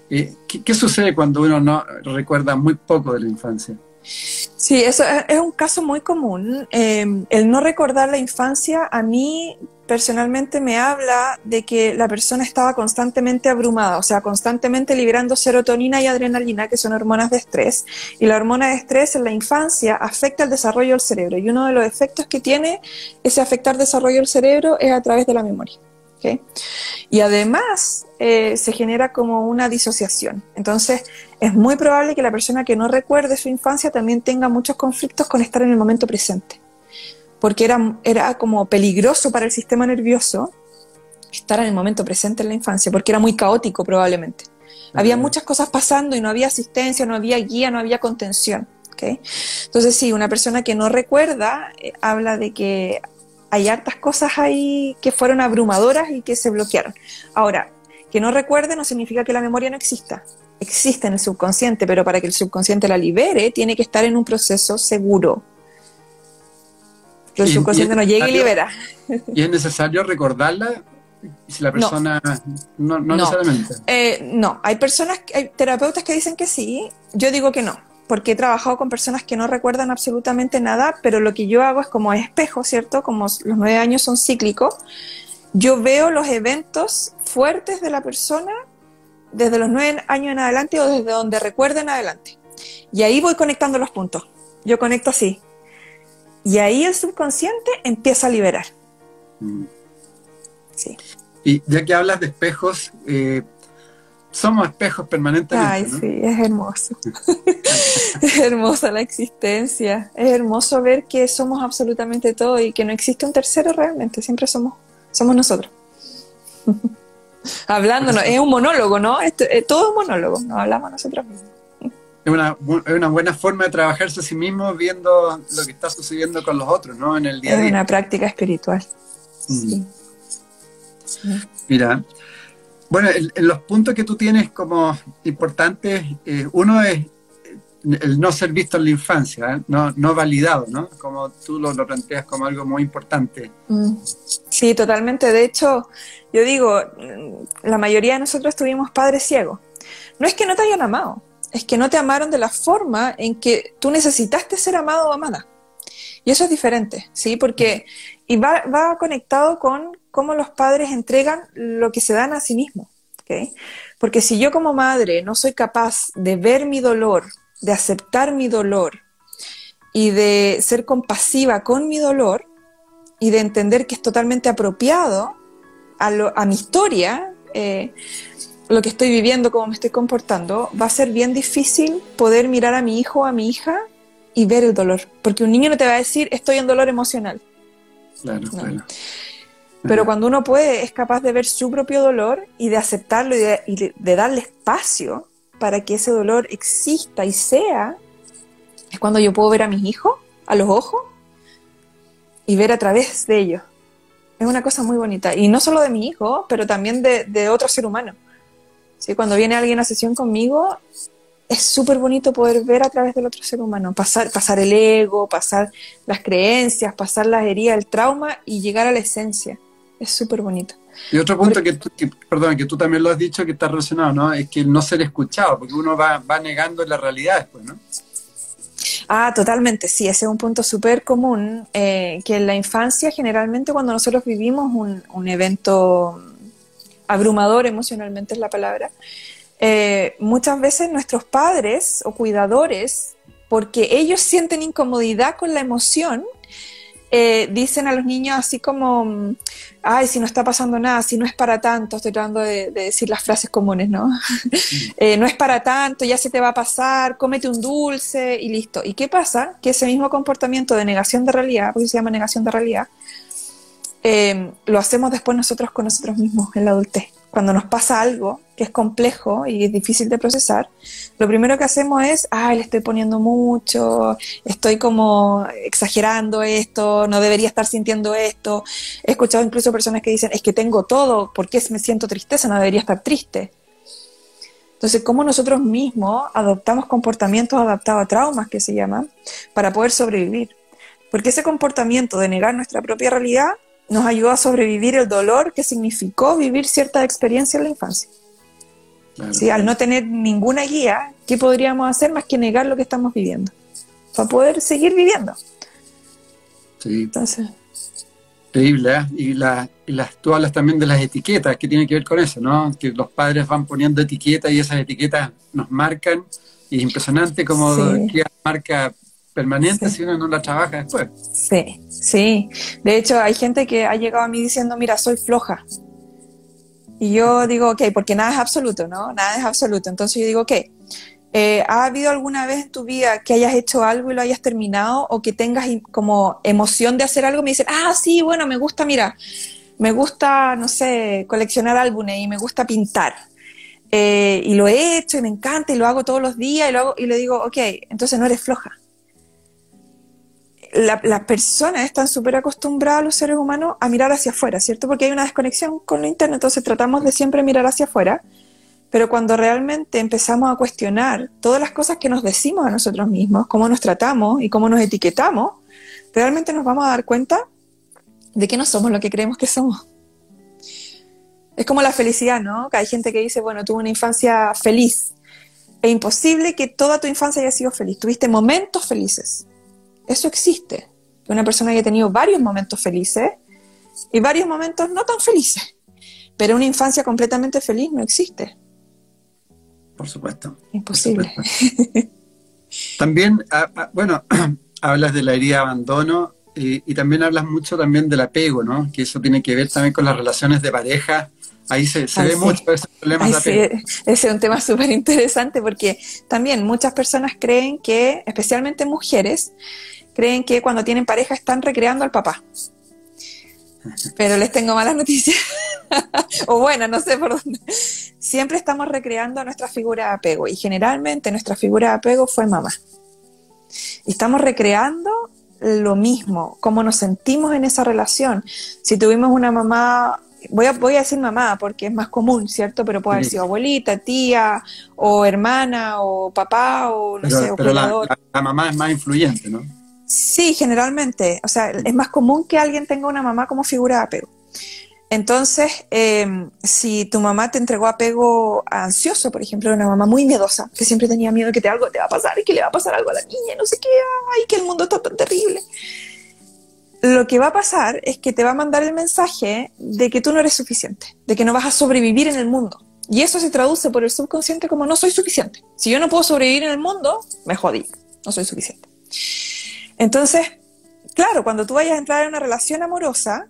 Eh, ¿qué, sucede cuando uno no recuerda muy poco de la infancia? Sí, eso es, un caso muy común. Eh, el no recordar la infancia a mí personalmente me habla de que la persona estaba constantemente abrumada, o sea, constantemente liberando serotonina y adrenalina, que son hormonas de estrés, y la hormona de estrés en la infancia afecta el desarrollo del cerebro, y uno de los efectos que tiene ese afectar desarrollo del cerebro es a través de la memoria. Y además eh, se genera como una disociación. Entonces es muy probable que la persona que no recuerde su infancia también tenga muchos conflictos con estar en el momento presente porque era, era como peligroso para el sistema nervioso estar en el momento presente en la infancia, porque era muy caótico probablemente. Había muchas cosas pasando y no había asistencia, no había guía, no había contención. ¿okay? Entonces sí, una persona que no recuerda eh, habla de que hay hartas cosas ahí que fueron abrumadoras y que se bloquearon. Ahora, que no recuerde no significa que la memoria no exista. Existe en el subconsciente, pero para que el subconsciente la libere tiene que estar en un proceso seguro, el subconsciente no llega y libera. ¿Y es necesario recordarla? Si la persona no, no, necesariamente. Eh, no, hay personas, hay terapeutas que dicen que sí, yo digo que no, porque he trabajado con personas que no recuerdan absolutamente nada, pero lo que yo hago es como espejo, ¿cierto? Como los nueve años son cíclicos, yo veo los eventos fuertes de la persona desde los nueve años en adelante o desde donde recuerden adelante. Y ahí voy conectando los puntos. Yo conecto así. Y ahí el subconsciente empieza a liberar. Mm. Sí. Y ya que hablas de espejos, eh, somos espejos permanentemente. Ay, sí, es hermoso. es hermosa la existencia. Es hermoso ver que somos absolutamente todo y que no existe un tercero realmente. Siempre somos, somos nosotros. Hablándonos, es un monólogo, ¿no? Esto, es todo un monólogo, nos hablamos nosotros mismos es una, una, buena forma de trabajarse a sí mismo viendo lo que está sucediendo con los otros, ¿no? En el día a día. Es una práctica espiritual. Mm. Mira, bueno, en, los puntos que tú tienes como importantes, eh, uno es el no ser visto en la infancia, ¿eh? no, no validado, ¿no? Como tú lo, lo, planteas como algo muy importante. Mm. Sí, totalmente. De hecho, yo digo, la mayoría de nosotros tuvimos padres ciegos. No es que no te hayan amado, es que no te amaron de la forma en que tú necesitaste ser amado o amada. Y eso es diferente, ¿sí? Porque y va, va conectado con cómo los padres entregan lo que se dan a sí mismos, ¿ok? Porque si yo como madre no soy capaz de ver mi dolor, de aceptar mi dolor y de ser compasiva con mi dolor y de entender que es totalmente apropiado a, a mi historia, eh, lo que estoy viviendo, cómo me estoy comportando, va a ser bien difícil poder mirar a mi hijo o a mi hija y ver el dolor. Porque un niño no te va a decir, estoy en dolor emocional. Claro, claro. Pero cuando uno puede, es capaz de ver su propio dolor y de aceptarlo y de, darle espacio para que ese dolor exista y sea, es cuando yo puedo ver a mis hijos a los ojos y ver a través de ellos. Es una cosa muy bonita. Y no solo de mi hijo, pero también de, de otro ser humano. Cuando viene alguien a sesión conmigo, es súper bonito poder ver a través del otro ser humano, pasar, pasar el ego, pasar las creencias, pasar las heridas, el trauma y llegar a la esencia. Es súper bonito. Y otro punto que, perdón, que tú también lo has dicho que está relacionado, ¿no? Es que no ser escuchado, porque uno va, va negando la realidad después, ¿no? Ah, totalmente, sí, ese es un punto súper común, eh, que en la infancia generalmente cuando nosotros vivimos un, un evento abrumador emocionalmente es la palabra, eh, muchas veces nuestros padres o cuidadores porque ellos sienten incomodidad con la emoción, eh, dicen a los niños así como, ay, si no está pasando nada, si no es para tanto, estoy tratando de, decir las frases comunes, ¿no? Eh, no es para tanto, ya se te va a pasar, cómete un dulce y listo. ¿Y qué pasa? Que ese mismo comportamiento de negación de realidad, porque se llama negación de realidad, eh, lo hacemos después nosotros con nosotros mismos en la adultez cuando nos pasa algo que es complejo y es difícil de procesar, lo primero que hacemos es, ay, le estoy poniendo mucho, estoy como exagerando esto, no debería estar sintiendo esto. He escuchado incluso personas que dicen, es que tengo todo, ¿por qué me siento tristeza? No debería estar triste. Entonces, ¿cómo nosotros mismos adoptamos comportamientos adaptados a traumas, que se llaman, para poder sobrevivir? Porque ese comportamiento de negar nuestra propia realidad nos ayuda a sobrevivir el dolor que significó vivir cierta experiencia en la infancia. Al no tener ninguna guía, ¿qué podríamos hacer más que negar lo que estamos viviendo? Para poder seguir viviendo. Sí. Entonces. Increíble, ¿eh? y, la, las, tú hablas también de las etiquetas, que tiene que ver con eso, ¿no? Que los padres van poniendo etiquetas y esas etiquetas nos marcan, y es impresionante como sí. marca permanente si uno no la trabaja después. Sí, sí. De hecho, hay gente que ha llegado a mí diciendo, mira, soy floja. Y yo digo, ok, porque nada es absoluto, ¿no? Nada es absoluto. Entonces yo digo, ok, eh, ¿ha habido alguna vez en tu vida que hayas hecho algo y lo hayas terminado o que tengas como emoción de hacer algo? Me dicen, ah, sí, bueno, me gusta, mira, me gusta, no sé, coleccionar álbumes y me gusta pintar. Eh, y lo he hecho y me encanta y lo hago todos los días y, lo hago, y le digo, ok, entonces no eres floja las personas están súper acostumbradas, los seres humanos, a mirar hacia afuera, ¿cierto? Porque hay una desconexión con lo interno, entonces tratamos de siempre mirar hacia afuera, pero cuando realmente empezamos a cuestionar todas las cosas que nos decimos a nosotros mismos, cómo nos tratamos y cómo nos etiquetamos, realmente nos vamos a dar cuenta de que no somos lo que creemos que somos. Es como la felicidad, ¿no? Que hay gente que dice, bueno, tuve una infancia feliz. Es imposible que toda tu infancia haya sido feliz. Tuviste momentos felices eso existe. Que una persona haya tenido varios momentos felices y varios momentos no tan felices. Pero una infancia completamente feliz no existe. Por supuesto. Imposible. También, ah, ah, bueno, hablas de la herida de abandono y, también hablas mucho también del apego, ¿no? Que eso tiene que ver también con las relaciones de pareja. Ahí se, ve mucho ese problema de apego. ese es un tema súper interesante porque también muchas personas creen que, especialmente mujeres, creen que cuando tienen pareja están recreando al papá. Pero les tengo malas noticias. o buenas, no sé por dónde. Siempre estamos recreando nuestra figura de apego y generalmente nuestra figura de apego fue mamá. Y estamos recreando lo mismo, cómo nos sentimos en esa relación. Si tuvimos una mamá, voy a, voy a decir mamá porque es más común, ¿cierto? Pero puede haber sido abuelita, tía, o hermana, o papá, o no sé, o pero la, mamá es más influyente, ¿no? Sí, generalmente. O sea, es más común que alguien tenga una mamá como figura de apego. Entonces, em, si tu mamá te entregó apego ansioso, por ejemplo, una mamá muy miedosa, que siempre tenía miedo de que te, algo te va a pasar y que le va a pasar algo a la niña, no sé qué, ay, que el mundo está tan terrible. Lo que va a pasar es que te va a mandar el mensaje de que tú no eres suficiente, de que no vas a sobrevivir en el mundo. Y eso se traduce por el subconsciente como no soy suficiente. Si yo no puedo sobrevivir en el mundo, me jodí, no soy suficiente. Entonces, claro, cuando tú vayas a entrar en una relación amorosa,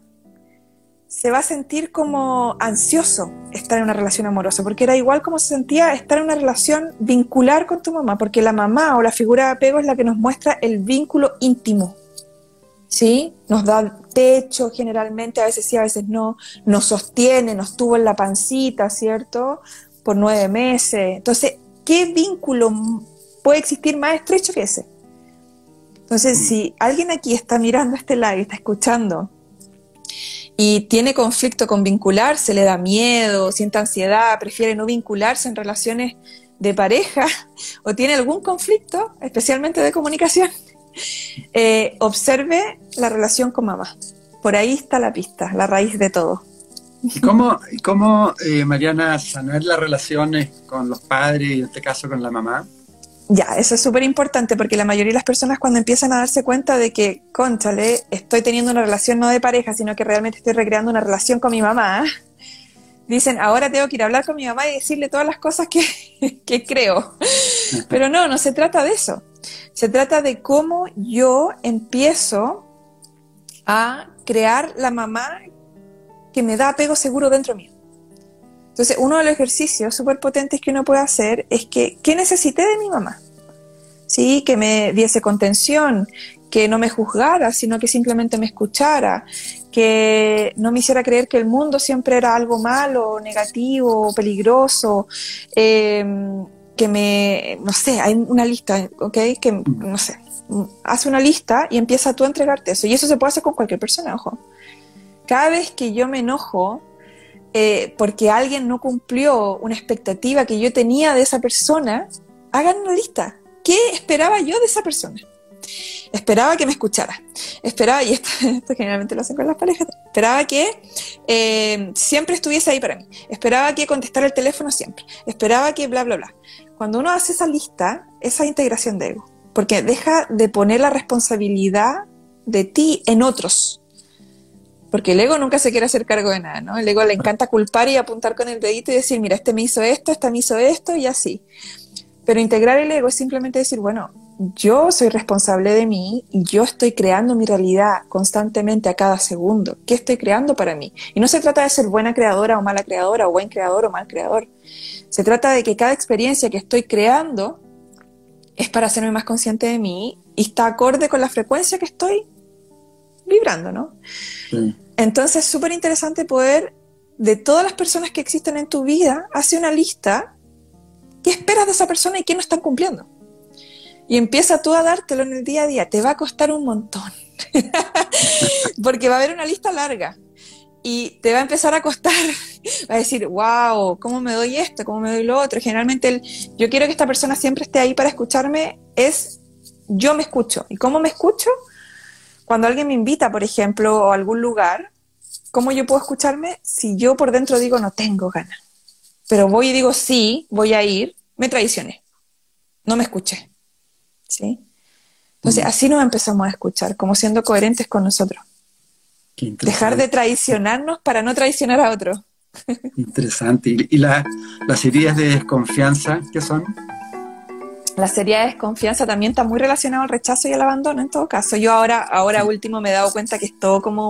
se va a sentir como ansioso estar en una relación amorosa, porque era igual como se sentía estar en una relación vincular con tu mamá, porque la mamá o la figura de apego es la que nos muestra el vínculo íntimo. ¿Sí? Nos da techo generalmente, a veces sí, a veces no, nos sostiene, nos tuvo en la pancita, ¿cierto? Por nueve meses. Entonces, ¿qué vínculo puede existir más estrecho que ese? Entonces, si alguien aquí está mirando este live, está escuchando y tiene conflicto con vincularse, le da miedo, siente ansiedad, prefiere no vincularse en relaciones de pareja o tiene algún conflicto, especialmente de comunicación, eh, observe la relación con mamá. Por ahí está la pista, la raíz de todo. ¿Y cómo, cómo eh, Mariana, sanar las relaciones con los padres y en este caso con la mamá? Ya, eso es súper importante porque la mayoría de las personas cuando empiezan a darse cuenta de que, conchale, estoy teniendo una relación no de pareja, sino que realmente estoy recreando una relación con mi mamá, dicen, ahora tengo que ir a hablar con mi mamá y decirle todas las cosas que, que creo. Pero no, no se trata de eso. Se trata de cómo yo empiezo a crear la mamá que me da apego seguro dentro mío. Entonces, uno de los ejercicios súper potentes que uno puede hacer es que, ¿qué necesité de mi mamá? ¿Sí? Que me diese contención, que no me juzgara, sino que simplemente me escuchara, que no me hiciera creer que el mundo siempre era algo malo, negativo, peligroso, em, que me, no sé, hay una lista, ¿ok? Que, no sé, hace una lista y empieza tú a entregarte eso. Y eso se puede hacer con cualquier persona, ojo. Cada vez que yo me enojo eh, porque alguien no cumplió una expectativa que yo tenía de esa persona, hagan una lista. ¿Qué esperaba yo de esa persona? Esperaba que me escuchara. Esperaba, y esto, generalmente lo hacen con las parejas, esperaba que eh, siempre estuviese ahí para mí. Esperaba que contestara el teléfono siempre. Esperaba que bla, bla, bla. Cuando uno hace esa lista, esa integración de ego, porque deja de poner la responsabilidad de ti en otros. Porque el ego nunca se quiere hacer cargo de nada, ¿no? El ego le encanta culpar y apuntar con el dedito y decir, mira, este me hizo esto, este me hizo esto y así. Pero integrar el ego es simplemente decir, bueno, yo soy responsable de mí y yo estoy creando mi realidad constantemente a cada segundo. ¿Qué estoy creando para mí? Y no se trata de ser buena creadora o mala creadora, o buen creador o mal creador. Se trata de que cada experiencia que estoy creando es para hacerme más consciente de mí y está acorde con la frecuencia que estoy vibrando, ¿no? Entonces es súper interesante poder, de todas las personas que existen en tu vida, hacer una lista, qué esperas de esa persona y qué no están cumpliendo. Y empieza tú a dártelo en el día a día. Te va a costar un montón, porque va a haber una lista larga y te va a empezar a costar, va a decir, wow, ¿cómo me doy esto? ¿Cómo me doy lo otro? Generalmente el, yo quiero que esta persona siempre esté ahí para escucharme, es yo me escucho. ¿Y cómo me escucho? Cuando alguien me invita, por ejemplo, a algún lugar, ¿cómo yo puedo escucharme si yo por dentro digo no tengo ganas? Pero voy y digo sí, voy a ir, me traicioné, no me escuché. ¿Sí? Entonces, mm. así nos empezamos a escuchar, como siendo coherentes con nosotros. Dejar de traicionarnos para no traicionar a otro. Interesante. ¿Y, las heridas de desconfianza qué son? La serie de desconfianza también está muy relacionada al rechazo y al abandono en todo caso. Yo ahora, ahora último me he dado cuenta que es todo como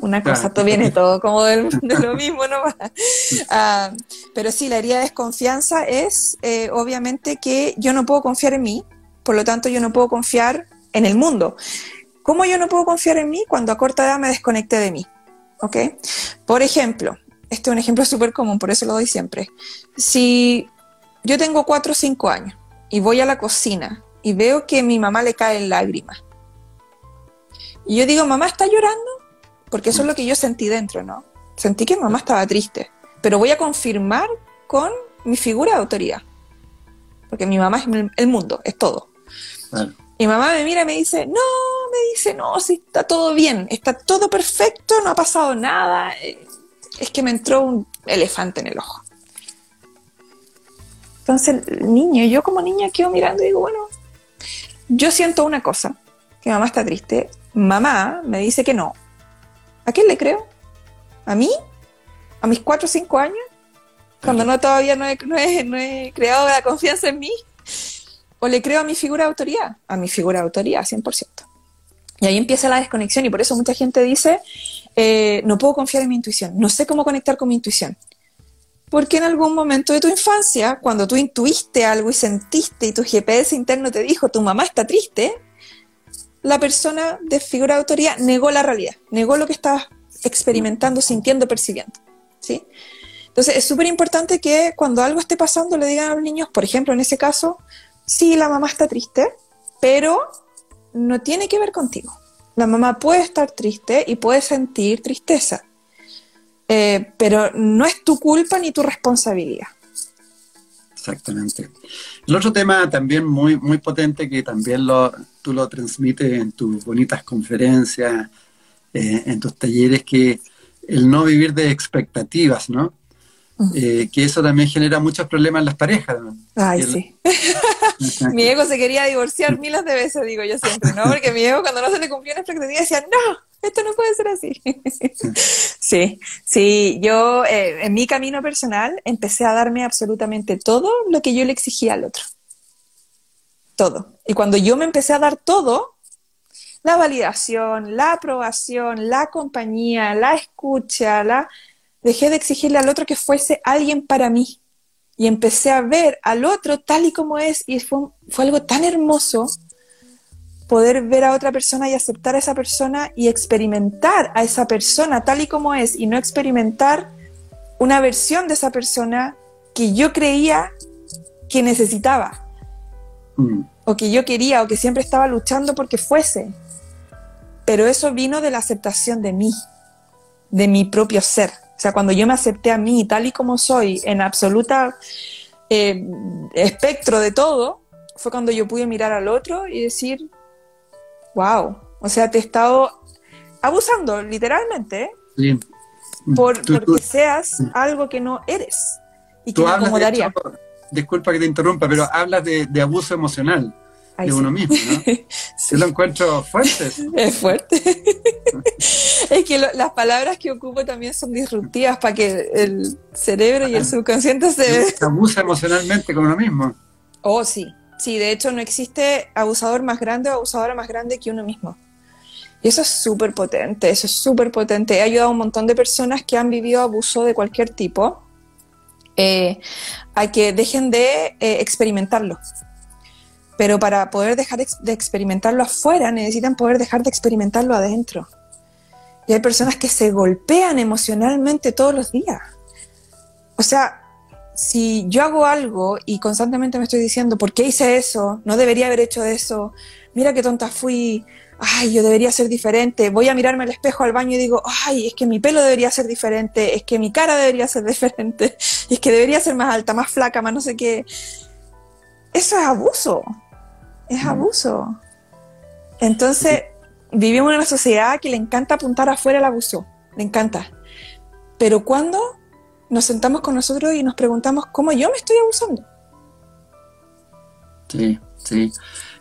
una cosa, todo viene todo como de lo mismo, ¿no? Ah, pero sí, la herida de desconfianza es eh, obviamente que yo no puedo confiar en mí, por lo tanto yo no puedo confiar en el mundo. ¿Cómo yo no puedo confiar en mí cuando a corta edad me desconecté de mí? ¿Ok? Por ejemplo, este es un ejemplo súper común, por eso lo doy siempre. Si yo tengo 4 o 5 años y voy a la cocina y veo que a mi mamá le caen lágrimas, y yo digo, mamá está llorando, porque eso es lo que yo sentí dentro, ¿no? Sentí que mamá estaba triste, pero voy a confirmar con mi figura de autoridad, porque mi mamá es el mundo, es todo. Mi mamá me mira y me dice, no, me dice, no, si está todo bien, está todo perfecto, no ha pasado nada. Es que me entró un elefante en el ojo. Entonces, niño, yo como niña quedo mirando y digo, bueno, yo siento una cosa, que mamá está triste. Mamá me dice que no. ¿A quién le creo? ¿A mí? ¿A mis cuatro o cinco años? Cuando no todavía no he, no he creado la confianza en mí o le creo a mi figura de autoridad, a mi figura de autoridad, 100%. Y ahí empieza la desconexión y por eso mucha gente dice, eh, no puedo confiar en mi intuición, no sé cómo conectar con mi intuición. Porque en algún momento de tu infancia, cuando tú intuiste algo y sentiste y tu GPS interno te dijo, tu mamá está triste, la persona de figura de autoridad negó la realidad, negó lo que estabas experimentando, sintiendo, percibiendo. ¿sí? Entonces es súper importante que cuando algo esté pasando le digan a los niños, por ejemplo, en ese caso, sí, la mamá está triste, pero no tiene que ver contigo. La mamá puede estar triste y puede sentir tristeza, eh, pero no es tu culpa ni tu responsabilidad. Exactamente. El otro tema también muy, muy potente que también lo, tú lo transmites en tus bonitas conferencias, eh, en tus talleres, que el no vivir de expectativas, ¿no? Eh, que eso también genera muchos problemas en las parejas. Ay, sí. mi ego se quería divorciar miles de veces, digo yo siempre, ¿no? Porque mi ego cuando no se le cumplía una expectativa decía, no, esto no puede ser así. sí, sí, yo eh, en mi camino personal empecé a darme absolutamente todo lo que yo le exigía al otro. todo. Y cuando yo me empecé a dar todo, la validación, la aprobación, la compañía, la escucha, la... dejé de exigirle al otro que fuese alguien para mí. Y empecé a ver al otro tal y como es. Y fue, fue algo tan hermoso poder ver a otra persona y aceptar a esa persona y experimentar a esa persona tal y como es y no experimentar una versión de esa persona que yo creía que necesitaba mm. o que yo quería o que siempre estaba luchando porque fuese. Pero eso vino de la aceptación de mí, de mi propio ser. O sea, cuando yo me acepté a mí tal y como soy, en absoluta eh, espectro de todo, fue cuando yo pude mirar al otro y decir, wow, o sea, te he estado abusando, literalmente. Por, porque seas algo que no eres y que me acomodaría. disculpa que te interrumpa, pero hablas de, abuso emocional de uno mismo, ¿no? Yo lo encuentro fuerte. Es fuerte. es que las palabras que ocupo también son disruptivas para que el cerebro y el subconsciente se... Se abusa emocionalmente con uno mismo. Oh, sí. Sí, de hecho no existe abusador más grande o abusadora más grande que uno mismo. Y eso es súper potente, eso es súper potente. He ayudado a un montón de personas que han vivido abuso de cualquier tipo eh, a que dejen de eh, experimentarlo. Pero para poder dejar de experimentarlo afuera, necesitan poder dejar de experimentarlo adentro. Y hay personas que se golpean emocionalmente todos los días. O sea, si yo hago algo y constantemente me estoy diciendo, ¿por qué hice eso? No debería haber hecho eso. Mira qué tonta fui. Ay, yo debería ser diferente. Voy a mirarme al espejo al baño y digo, ay, es que mi pelo debería ser diferente, es que mi cara debería ser diferente, es que debería ser más alta, más flaca, más no sé qué. Eso es abuso. Es abuso. Entonces, vivimos en una sociedad que le encanta apuntar afuera el abuso. Le encanta. Pero cuando nos sentamos con nosotros y nos preguntamos cómo yo me estoy abusando. Sí, sí.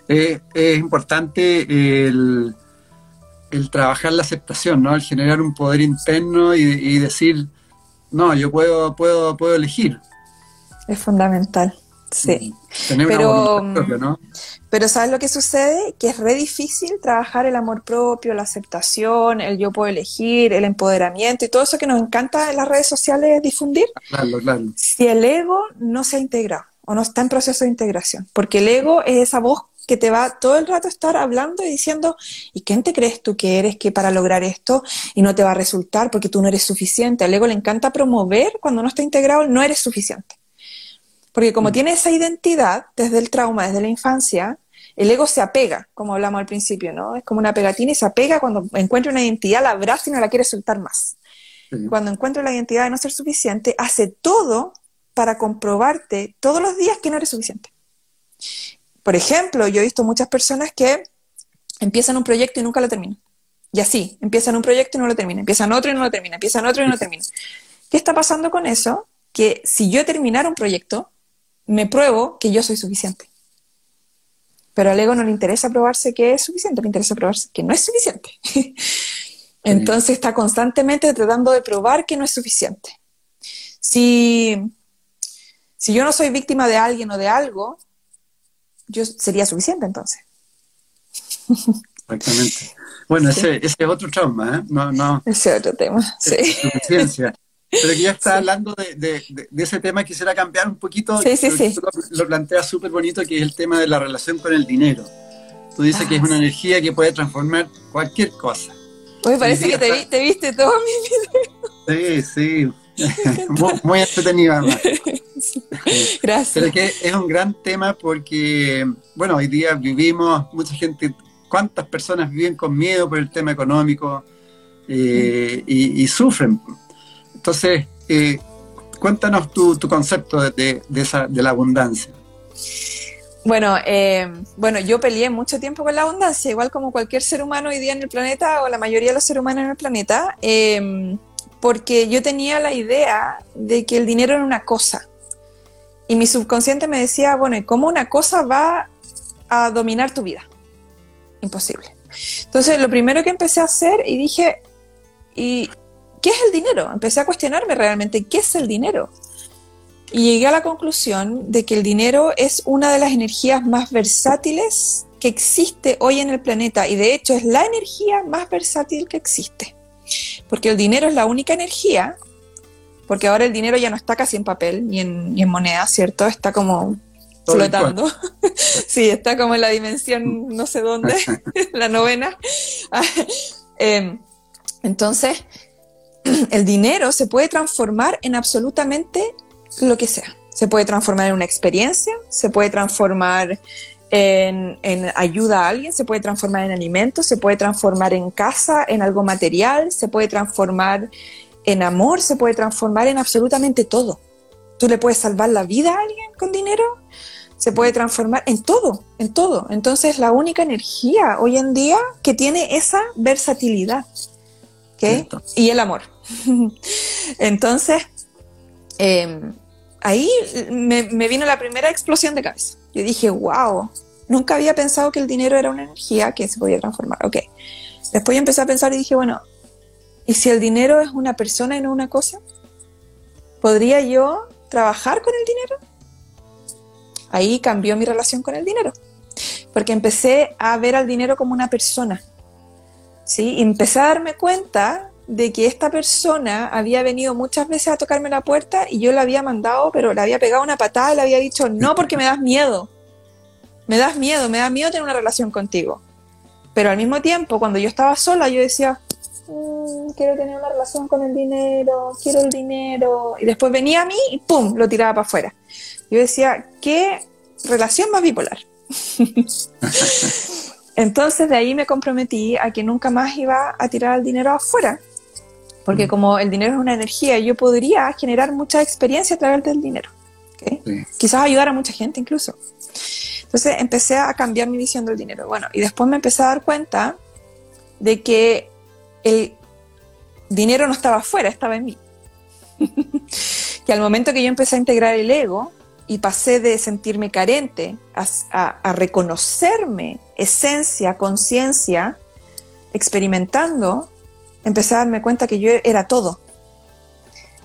Eh, es importante el, trabajar la aceptación, ¿no? El generar un poder interno y, decir, no, yo puedo, puedo, puedo elegir. Es fundamental. Sí. pero, ¿no? Pero ¿sabes lo que sucede? Que es re difícil trabajar el amor propio, la aceptación, el yo puedo elegir, el empoderamiento y todo eso que nos encanta en las redes sociales difundir. Claro, claro. Si el ego no se ha integrado o no está en proceso de integración, porque el ego es esa voz que te va todo el rato a estar hablando y diciendo, ¿y quién te crees tú que eres que para lograr esto y no te va a resultar porque tú no eres suficiente? Al ego le encanta promover cuando no está integrado, no eres suficiente. Porque como mm. tiene esa identidad desde el trauma, desde la infancia, el ego se apega, como hablamos al principio, ¿no? Es como una pegatina y se apega cuando encuentra una identidad, la abraza y no la quiere soltar más. Cuando encuentra la identidad de no ser suficiente, hace todo para comprobarte todos los días que no eres suficiente. Por ejemplo, yo he visto muchas personas que empiezan un proyecto y nunca lo terminan. Y así, empiezan un proyecto y no lo terminan, empiezan otro y no lo terminan, empiezan otro y no lo terminan. ¿Qué está pasando con eso? Que si yo terminara un proyecto, me pruebo que yo soy suficiente. Pero al ego no le interesa probarse que es suficiente, le interesa probarse que no es suficiente. Entonces está constantemente tratando de probar que no es suficiente. Si, si yo no soy víctima de alguien o de algo, yo sería suficiente entonces. Exactamente. Bueno, ese, ese, es otro trauma, ¿eh? No, no. Ese otro tema, sí. Suficiencia. Pero que ya está hablando de, ese tema, quisiera cambiar un poquito. Sí, sí, sí. Lo, planteas súper bonito, que es el tema de la relación con el dinero. Tú dices que es una energía que puede transformar cualquier cosa. Oye, parece que te, viste todo mi video. Sí, sí. muy, entretenido además. Gracias. Pero que es un gran tema porque, bueno, hoy día vivimos, mucha gente, ¿cuántas personas viven con miedo por el tema económico eh, y, y, sufren? Entonces, eh, cuéntanos tu, concepto de, la abundancia. Bueno, eh, bueno, yo peleé mucho tiempo con la abundancia, igual como cualquier ser humano hoy día en el planeta o la mayoría de los seres humanos en el planeta, em, porque yo tenía la idea de que el dinero era una cosa. Y mi subconsciente me decía, bueno, ¿y cómo una cosa va a dominar tu vida? Imposible. Entonces, lo primero que empecé a hacer y dije, ¿y ¿qué es el dinero? Empecé a cuestionarme realmente, ¿qué es el dinero? y llegué a la conclusión de que el dinero es una de las energías más versátiles que existe hoy en el planeta y de hecho es la energía más versátil que existe. Porque el dinero es la única energía, porque ahora el dinero ya no está casi en papel ni en, ni en moneda, ¿cierto? Está como flotando. sí, está como en la dimensión no sé dónde, la novena. Em, entonces, el dinero se puede transformar en absolutamente lo que sea. Se puede transformar en una experiencia, se puede transformar en, ayuda a alguien, se puede transformar en alimentos, se puede transformar en casa, en algo material, se puede transformar en amor, se puede transformar en absolutamente todo. Tú le puedes salvar la vida a alguien con dinero, se puede transformar en todo, en todo. Entonces la única energía hoy en día que tiene esa versatilidad. Y el amor. Entonces, em, ahí me, vino la primera explosión de cabeza. Yo dije, wow, nunca había pensado que el dinero era una energía que se podía transformar. Ok. Después empecé a pensar y dije, bueno, ¿y si el dinero es una persona y no una cosa? ¿Podría yo trabajar con el dinero? Ahí cambió mi relación con el dinero, porque empecé a ver al dinero como una persona. ¿sí? Y empecé a darme cuenta de que esta persona había venido muchas veces a tocarme la puerta y yo la había mandado, pero le había pegado una patada y le había dicho, no, porque me das miedo. Me das miedo, me da miedo tener una relación contigo. Pero al mismo tiempo, cuando yo estaba sola, yo decía, mm, quiero tener una relación con el dinero, quiero el dinero. Y después venía a mí y ¡pum! lo tiraba para afuera. Yo decía, ¿qué relación más bipolar? Entonces de ahí me comprometí a que nunca más iba a tirar el dinero afuera, porque mm. como el dinero es una energía, yo podría generar mucha experiencia a través del dinero. Quizás ayudar a mucha gente incluso. Entonces empecé a cambiar mi visión del dinero. Bueno, y después me empecé a dar cuenta de que el dinero no estaba afuera, estaba en mí. que al momento que yo empecé a integrar el ego y pasé de sentirme carente a reconocerme esencia, conciencia, experimentando, empecé a darme cuenta que yo era todo.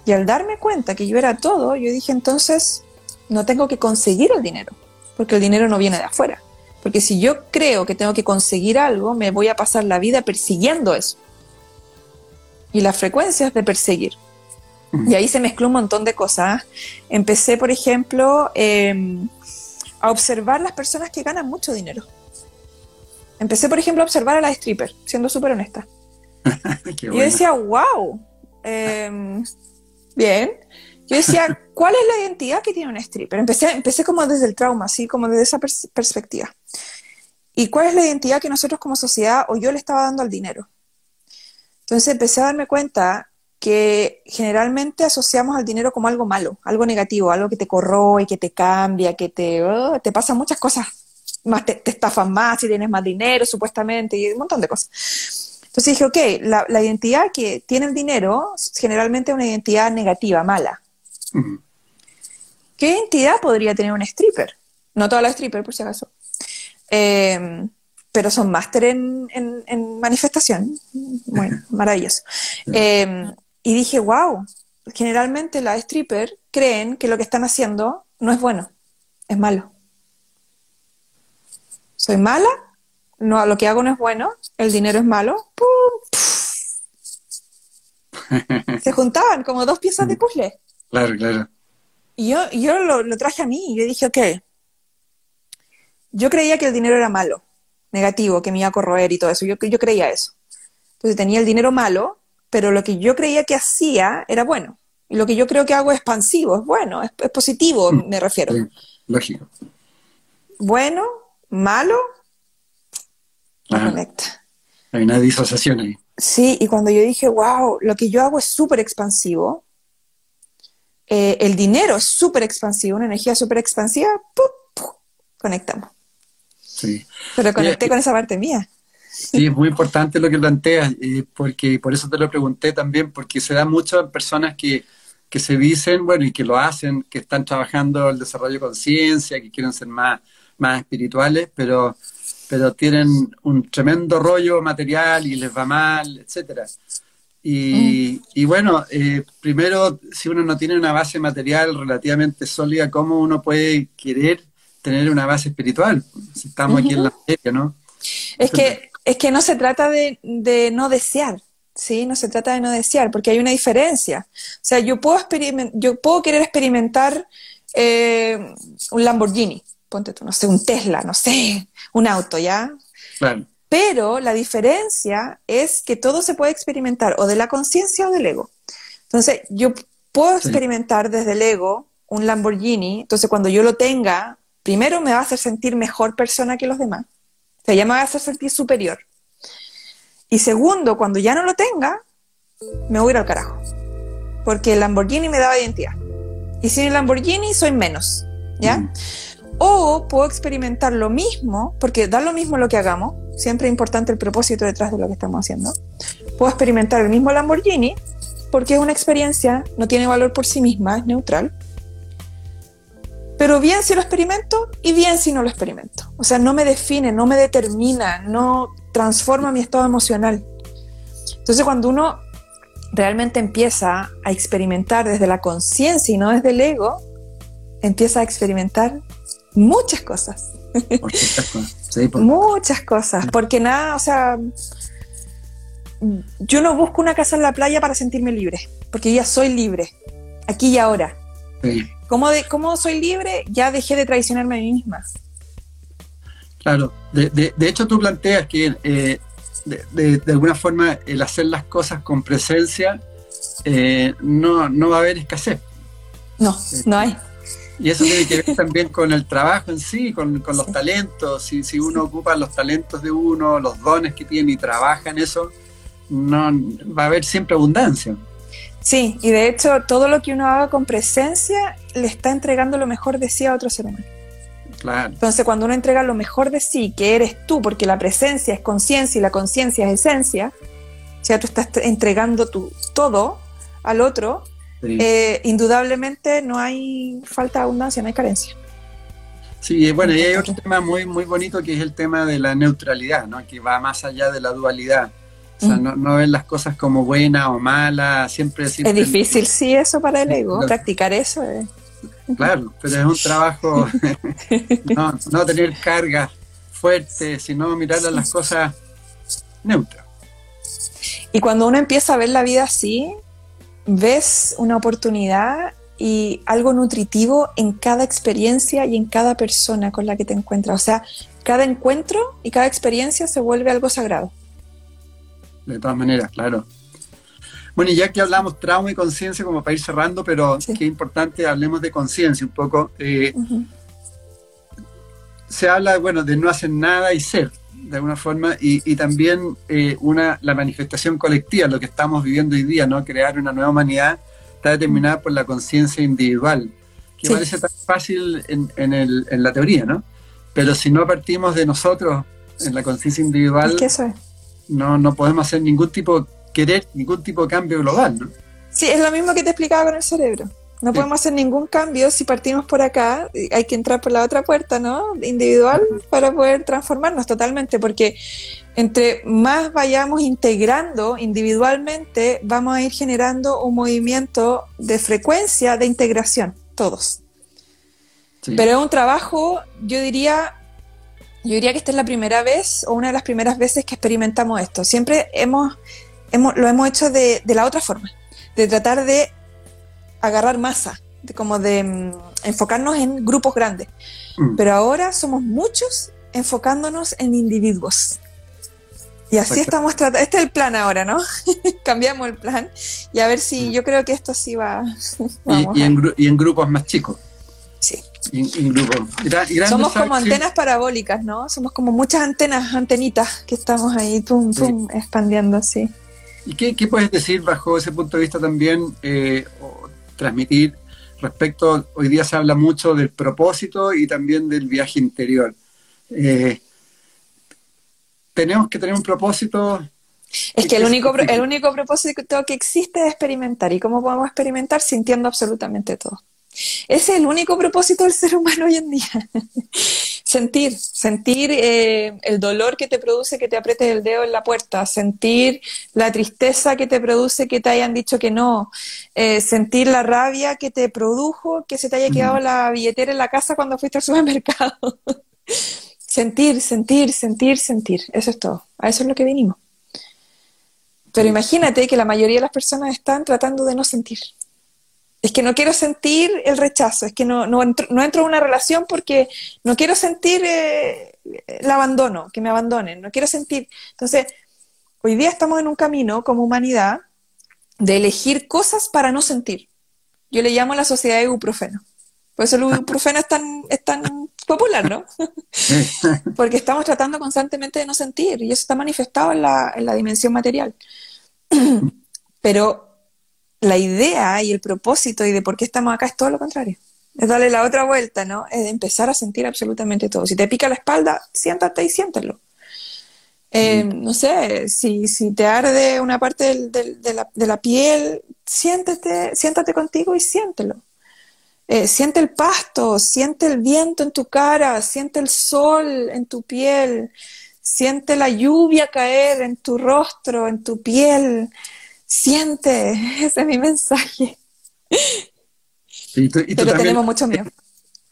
Y al darme cuenta que yo era todo, yo dije entonces, no tengo que conseguir el dinero, porque el dinero no viene de afuera. Porque si yo creo que tengo que conseguir algo, me voy a pasar la vida persiguiendo eso. Y la frecuencia es de perseguir. Y ahí se mezcló un montón de cosas. Empecé, por ejemplo, em, a observar las personas que ganan mucho dinero. Empecé, por ejemplo, a observar a la stripper, siendo súper honesta. y yo decía, wow, em, bien. Yo decía, ¿cuál es la identidad que tiene un stripper? Empecé, empecé como desde el trauma, así como desde esa perspectiva. ¿Y cuál es la identidad que nosotros como sociedad o yo le estaba dando al dinero? Entonces empecé a darme cuenta que generalmente asociamos al dinero como algo malo, algo negativo, algo que te corroe, que te cambia, que te, oh, te pasan muchas cosas más te, estafan más si tienes más dinero, supuestamente, y un montón de cosas. Entonces dije, ok, la, identidad que tiene el dinero generalmente es una identidad negativa, mala. ¿Qué identidad podría tener un stripper? No todas las strippers, por si acaso. Em, pero son máster en, en, manifestación. Bueno, maravilloso. Em, y dije, wow, generalmente las strippers creen que lo que están haciendo no es bueno, es malo soy mala, no, lo que hago no es bueno, el dinero es malo, se juntaban como dos piezas de puzzle. Claro, claro. Y yo, yo lo, traje a mí y yo dije, ok, yo creía que el dinero era malo, negativo, que me iba a corroer y todo eso, yo, yo creía eso. Entonces tenía el dinero malo, pero lo que yo creía que hacía era bueno. Y lo que yo creo que hago es expansivo, es bueno, es, positivo, mm. me refiero. lógico. Bueno, malo, Hay una disociación ahí. Sí, y cuando yo dije, wow, lo que yo hago es súper expansivo, eh, el dinero es súper expansivo, una energía súper expansiva, conectamos. Sí. Pero conecté con esa parte mía. Sí, es muy importante lo que planteas, eh, porque por eso te lo pregunté también, porque se da mucho en personas que, que se dicen, bueno, y que lo hacen, que están trabajando el desarrollo de conciencia, que quieren ser más más espirituales, pero, pero tienen un tremendo rollo material y les va mal, etcétera. Y, y bueno, eh, primero, si uno no tiene una base material relativamente sólida, ¿cómo uno puede querer tener una base espiritual? Si estamos aquí en la materia, ¿no? Es que, es que no se trata de, de no desear, ¿sí? No se trata de no desear, porque hay una diferencia. O sea, yo puedo, yo puedo querer experimentar eh, un Lamborghini, ponte tú, no sé, un Tesla, no sé, un auto, ¿ya? Claro. Pero la diferencia es que todo se puede experimentar o de la conciencia o del ego. Entonces, yo puedo experimentar desde el ego un Lamborghini, entonces cuando yo lo tenga, primero me va a hacer sentir mejor persona que los demás. O sea, ya me va a hacer sentir superior. Y segundo, cuando ya no lo tenga, me voy a ir al carajo. Porque el Lamborghini me daba identidad. Y sin el Lamborghini soy menos. ¿Ya? Mm. O puedo experimentar lo mismo, porque da lo mismo lo que hagamos, siempre es importante el propósito detrás de lo que estamos haciendo. Puedo experimentar el mismo Lamborghini, porque es una experiencia, no tiene valor por sí misma, es neutral. Pero bien si lo experimento y bien si no lo experimento. O sea, no me define, no me determina, no transforma mi estado emocional. Entonces, cuando uno realmente empieza a experimentar desde la conciencia y no desde el ego, empieza a experimentar muchas cosas. muchas cosas, porque nada, o sea, yo no busco una casa en la playa para sentirme libre, porque ya soy libre, aquí y ahora. ¿Cómo, de, ¿Cómo soy libre? Ya dejé de traicionarme a mí misma. Claro, de, de, hecho tú planteas que eh, de, alguna forma el hacer las cosas con presencia eh, no, no, va a haber escasez. No, no hay. Y eso tiene que ver también con el trabajo en sí, con, con los talentos. Si, si uno ocupa los talentos de uno, los dones que tiene y trabaja en eso, no, va a haber siempre abundancia. Sí, y de hecho todo lo que uno haga con presencia le está entregando lo mejor de sí a otro ser humano. Claro. Entonces cuando uno entrega lo mejor de sí, que eres tú, porque la presencia es conciencia y la conciencia es esencia, o sea, tú estás entregando tu, todo al otro, eh, indudablemente no hay falta de abundancia, no hay carencia. Sí, bueno, y hay otro tema muy, muy bonito que es el tema de la neutralidad, ¿no? que va más allá de la dualidad. O sea, mm. no, ver las cosas como buenas o malas, siempre, Es difícil, sí, eso para el ego, practicar eso. Claro, pero es un trabajo, no, no tener cargas fuertes, sino mirar a las cosas neutras. Y cuando uno empieza a ver la vida así, ves una oportunidad y algo nutritivo en cada experiencia y en cada persona con la que te encuentras. O sea, cada encuentro y cada experiencia se vuelve algo sagrado. De todas maneras, claro. Bueno, y ya que hablamos trauma y conciencia, como para ir cerrando, pero qué importante, hablemos de conciencia un poco. Eh, se habla, bueno, de no hacer nada y ser de alguna forma, y, también eh, una, la manifestación colectiva, lo que estamos viviendo hoy día, ¿no? Crear una nueva humanidad está determinada por la conciencia individual, que parece tan fácil en, en, el, en, la teoría, ¿no? Pero si no partimos de nosotros en la conciencia individual, no, no podemos hacer ningún tipo, querer ningún tipo de cambio global, ¿no? Sí, es lo mismo que te explicaba con el cerebro. No podemos hacer ningún cambio si partimos por acá, hay que entrar por la otra puerta, ¿no? Individual para poder transformarnos totalmente, porque entre más vayamos integrando individualmente, vamos a ir generando un movimiento de frecuencia de integración, todos. Pero es un trabajo, yo diría, yo diría que esta es la primera vez o una de las primeras veces que experimentamos esto. Siempre hemos, hemos lo hemos hecho de, de la otra forma, de tratar de agarrar masa, de, como de mm, enfocarnos en grupos grandes. Mm. Pero ahora somos muchos enfocándonos en individuos. Y así estamos tratando. Este es el plan ahora, ¿no? Cambiamos el plan y a ver si mm. yo creo que esto sí va. y, en, grupos más chicos. Sí. en grupos. Somos como antenas parabólicas, ¿no? Somos como muchas antenas, antenitas que estamos ahí, pum, pum, expandiendo, sí. ¿Y qué, qué, puedes decir bajo ese punto de vista también, eh, transmitir respecto, hoy día se habla mucho del propósito y también del viaje interior. Eh, tenemos que tener un propósito. Es que el único, el único propósito que existe es experimentar. ¿Y cómo podemos experimentar? Sintiendo absolutamente todo. Ese es el único propósito del ser humano hoy en día. sentir, sentir eh, el dolor que te produce que te aprietes el dedo en la puerta, sentir la tristeza que te produce que te hayan dicho que no, eh, sentir la rabia que te produjo que se te haya quedado la billetera en la casa cuando fuiste al supermercado. sentir, sentir, sentir, sentir, eso es todo, a eso es lo que vinimos. Pero imagínate que la mayoría de las personas están tratando de no sentir es que no quiero sentir el rechazo, es que no, no, entro, no entro en una relación porque no quiero sentir eh, el abandono, que me abandonen, no quiero sentir. Entonces, hoy día estamos en un camino como humanidad de elegir cosas para no sentir. Yo le llamo a la sociedad de ibuprofeno. Por eso el ibuprofeno es tan, es tan popular, ¿no? Porque estamos tratando constantemente de no sentir y eso está manifestado en la, en la dimensión material. Pero la idea y el propósito y de por qué estamos acá es todo lo contrario. Es darle la otra vuelta, ¿no? Es empezar a sentir absolutamente todo. Si te pica la espalda, siéntate y siéntelo. Eh, no sé, si, si, te arde una parte de, la, piel, siéntate, siéntate contigo y siéntelo. Eh, siente el pasto, siente el viento en tu cara, siente el sol en tu piel, siente la lluvia caer en tu rostro, en tu piel siente, ese es mi mensaje. Pero tenemos mucho miedo.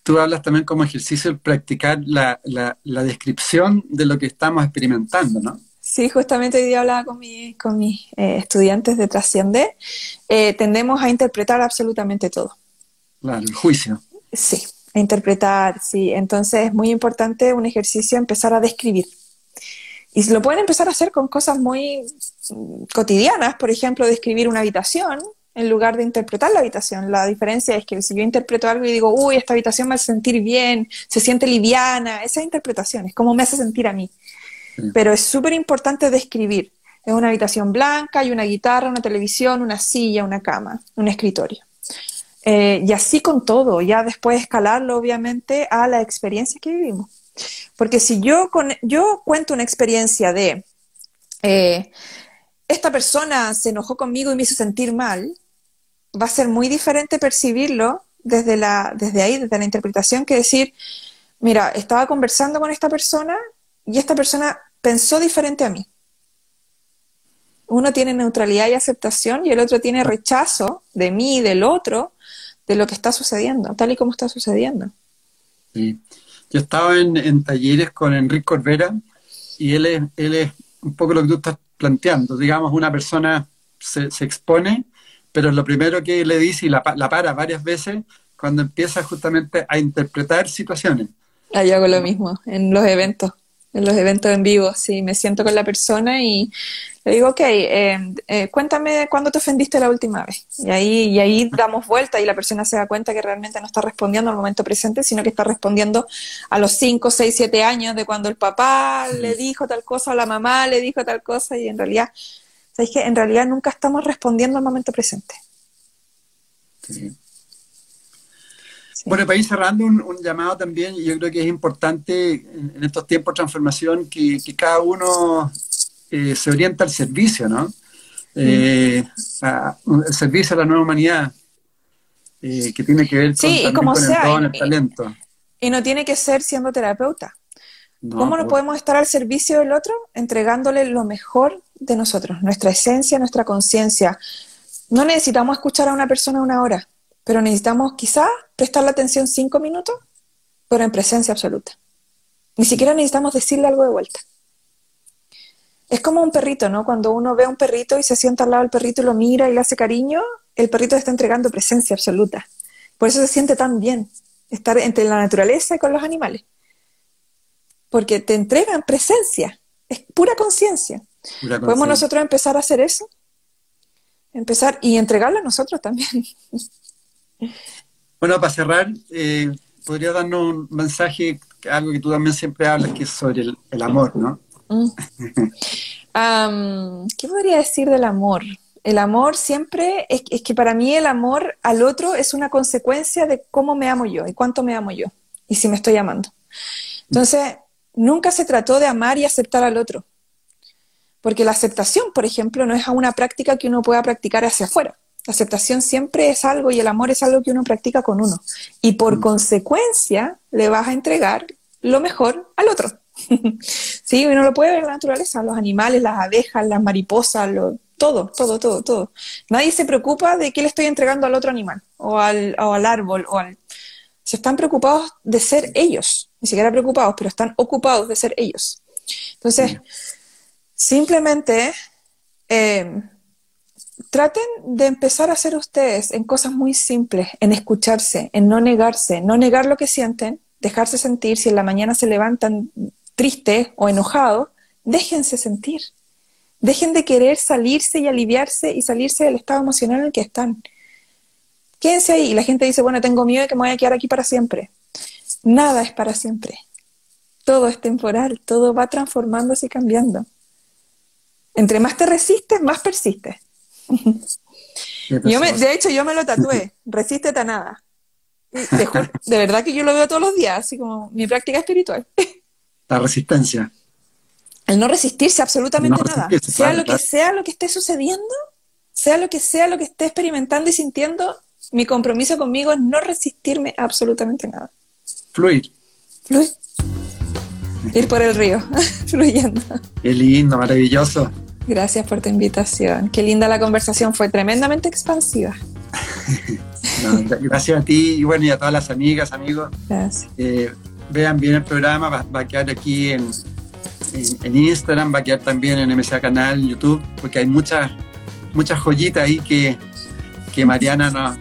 Tú hablas también como ejercicio el practicar la, descripción de lo que estamos experimentando, ¿no? Sí, justamente hoy día hablaba con, con mis eh, estudiantes de Trasciende. Eh, tendemos a interpretar absolutamente todo. Claro, el juicio. Sí, a interpretar, sí. Entonces es muy importante un ejercicio empezar a describir. Y lo pueden empezar a hacer con cosas muy cotidianas, por ejemplo, describir una habitación en lugar de interpretar la habitación. La diferencia es que si yo interpreto algo y digo, uy, esta habitación me hace sentir bien, se siente liviana, esa interpretación es como me hace sentir a mí. Pero es súper importante describir. Es una habitación blanca, hay una guitarra, una televisión, una silla, una cama, un escritorio. Eh, y así con todo, ya después escalarlo obviamente a la experiencia que vivimos. Porque si yo, con, yo cuento una experiencia de, eh, esta persona se enojó conmigo y me hizo sentir mal, va a ser muy diferente percibirlo desde, la, desde ahí, desde la interpretación, que decir, mira, estaba conversando con esta persona y esta persona pensó diferente a mí. Uno tiene neutralidad y aceptación y el otro tiene rechazo de mí y del otro de lo que está sucediendo, tal y como está sucediendo. Sí. Yo estaba en, talleres con Enrique Corbera y él es, él es un poco lo que tú estás planteando. Digamos, una persona se, expone, pero lo primero que le dice y la, la, para varias veces cuando empieza justamente a interpretar situaciones. Ah, yo hago lo mismo en los eventos en los eventos en vivo, sí, me siento con la persona y le digo, ok, eh, eh, cuéntame cuándo te ofendiste la última vez. Y ahí, y ahí damos vuelta y la persona se da cuenta que realmente no está respondiendo al momento presente, sino que está respondiendo a los 5, 6, 7 años de cuando el papá le dijo tal cosa o la mamá le dijo tal cosa y en realidad, ¿sabes que En realidad nunca estamos respondiendo al momento presente. Sí. Bueno, para ir cerrando, un, llamado también, yo creo que es importante en, estos tiempos de transformación que, cada uno eh, se orienta al servicio, ¿no? Eh, el servicio a la nueva humanidad, eh, que tiene que ver con, sí, como con sea, el el talento. Y no tiene que ser siendo terapeuta. ¿Cómo no podemos estar al servicio del otro? Entregándole lo mejor de nosotros, nuestra esencia, nuestra conciencia. No necesitamos escuchar a una persona una hora pero necesitamos quizá prestar la atención cinco minutos, pero en presencia absoluta. Ni siquiera necesitamos decirle algo de vuelta. Es como un perrito, ¿no? Cuando uno ve a un perrito y se sienta al lado del perrito y lo mira y le hace cariño, el perrito está entregando presencia absoluta. Por eso se siente tan bien estar entre la naturaleza y con los animales. Porque te entregan presencia, es pura conciencia. ¿Podemos nosotros empezar a hacer eso? Empezar y entregarlo a nosotros también. Bueno, para cerrar, eh, podría darnos un mensaje, algo que tú también siempre hablas, que es sobre el, amor, ¿no? Mm. ¿Qué podría decir del amor? El amor siempre, es, que para mí el amor al otro es una consecuencia de cómo me amo yo y cuánto me amo yo y si me estoy amando. Entonces, nunca se trató de amar y aceptar al otro. Porque la aceptación, por ejemplo, no es una práctica que uno pueda practicar hacia afuera. La aceptación siempre es algo y el amor es algo que uno practica con uno. Y por mm. consecuencia le vas a entregar lo mejor al otro. sí, uno lo puede ver en la naturaleza, los animales, las abejas, las mariposas, todo, todo, todo, todo. Nadie se preocupa de qué le estoy entregando al otro animal o al, o al árbol o al... Se están preocupados de ser ellos, ni siquiera preocupados, pero están ocupados de ser ellos. Entonces, simplemente eh, traten de empezar a ser ustedes en cosas muy simples, en escucharse, en no negarse, no negar lo que sienten, dejarse sentir. Si en la mañana se levantan tristes o enojados, déjense sentir. Dejen de querer salirse y aliviarse y salirse del estado emocional en el que están. Quédense ahí. Y la gente dice, bueno, tengo miedo de que me vaya a quedar aquí para siempre. Nada es para siempre. Todo es temporal, todo va transformándose y cambiando. Entre más te resistes, más persistes. De hecho, yo me lo tatué, resístete a nada. De, verdad que yo lo veo todos los días, así como mi práctica espiritual. La resistencia. El no resistirse absolutamente nada. Sea lo que sea lo que esté sucediendo, sea lo que sea lo que esté experimentando y sintiendo, mi compromiso conmigo es no resistirme absolutamente nada. Fluir. Fluir. Ir por el río, fluyendo. Qué lindo, maravilloso. Gracias por tu invitación. Qué linda la conversación, fue tremendamente expansiva. gracias a ti y bueno, y a todas las amigas, amigos. Gracias. Eh, vean bien el programa, va, a quedar aquí en, en, Instagram, va a quedar también en MSA Canal, YouTube, porque hay muchas, muchas joyitas ahí que, que Mariana nos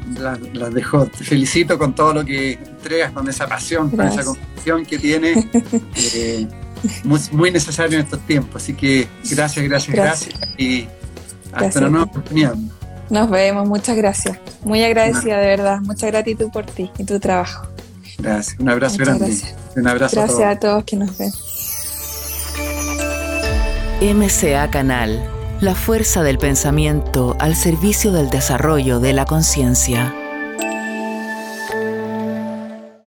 las, dejó. Te felicito con todo lo que entregas, con esa pasión, con esa convicción que tiene. Eh, muy, necesario en estos tiempos. Así que gracias, gracias, gracias. y hasta una nueva oportunidad. Nos vemos, muchas gracias. Muy agradecida, de verdad. Mucha gratitud por ti y tu trabajo. Gracias, un abrazo grande. Gracias. Un abrazo gracias a todos. que nos ven. MCA Canal, la fuerza del pensamiento al servicio del desarrollo de la conciencia.